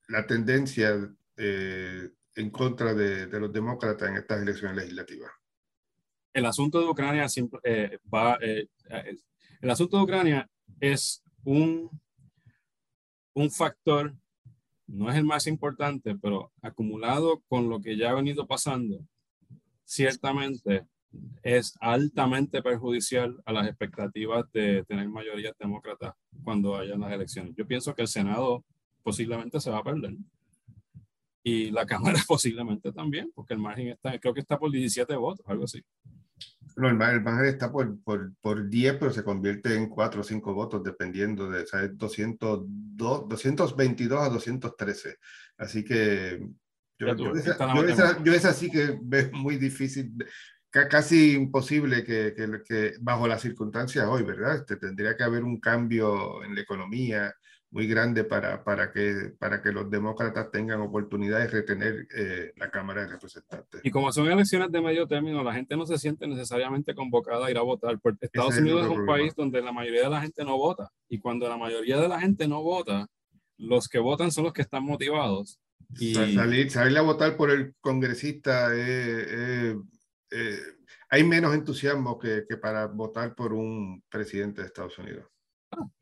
la tendencia eh, en contra de, de, los demócratas en estas elecciones legislativas? El asunto de Ucrania siempre, eh, va, eh, El asunto de Ucrania es un, un factor, no es el más importante, pero acumulado con lo que ya ha venido pasando, ciertamente es altamente perjudicial a las expectativas de tener mayoría demócrata cuando hayan las elecciones. Yo pienso que el Senado posiblemente se va a perder y la Cámara *laughs* posiblemente también, porque el margen está, creo que está por 17 votos, algo así. No, el, margen está por, por, por, 10, pero se convierte en 4 o 5 votos dependiendo de, o 202, 222 a 213. Así que yo, yo, esa, yo, esa, sí que es muy difícil, casi imposible que, que, que, bajo las circunstancias hoy, ¿verdad? Este, tendría que haber un cambio en la economía, muy grande para, para, que, para que los demócratas tengan oportunidad de retener eh, la Cámara de Representantes. Y como son elecciones de medio término, la gente no se siente necesariamente convocada a ir a votar. Porque Estados Unidos es un país donde la mayoría de la gente no vota. Y cuando la mayoría de la gente no vota, los que votan son los que están motivados. Y... Salir, salir a votar por el congresista eh, eh, hay menos entusiasmo que, que para votar por un presidente de Estados Unidos.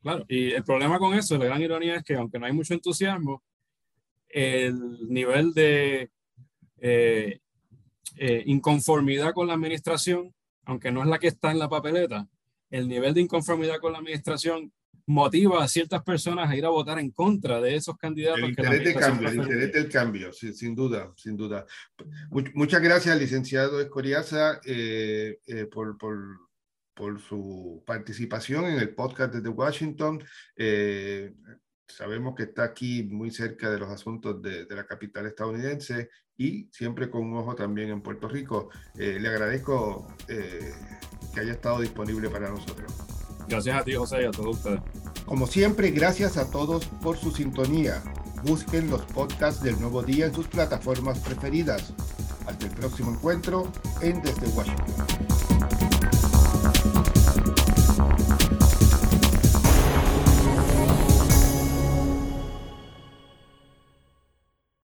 Claro, y el problema con eso, la gran ironía es que aunque no hay mucho entusiasmo, el nivel de eh, eh, inconformidad con la administración, aunque no es la que está en la papeleta, el nivel de inconformidad con la administración motiva a ciertas personas a ir a votar en contra de esos candidatos. El interés de cambio, el interés del cambio, sin, duda, sin duda. muchas gracias, licenciado Escoriaza, eh, por, por por su participación en el podcast desde Washington. Eh, sabemos que está aquí muy cerca de los asuntos de, de, la capital estadounidense y siempre con un ojo también en Puerto Rico. Eh, le agradezco eh, que haya estado disponible para nosotros. Gracias a ti, José, y a todos ustedes. Como siempre, gracias a todos por su sintonía. Busquen los podcasts del nuevo día en sus plataformas preferidas. Hasta el próximo encuentro en Desde Washington. Thank you.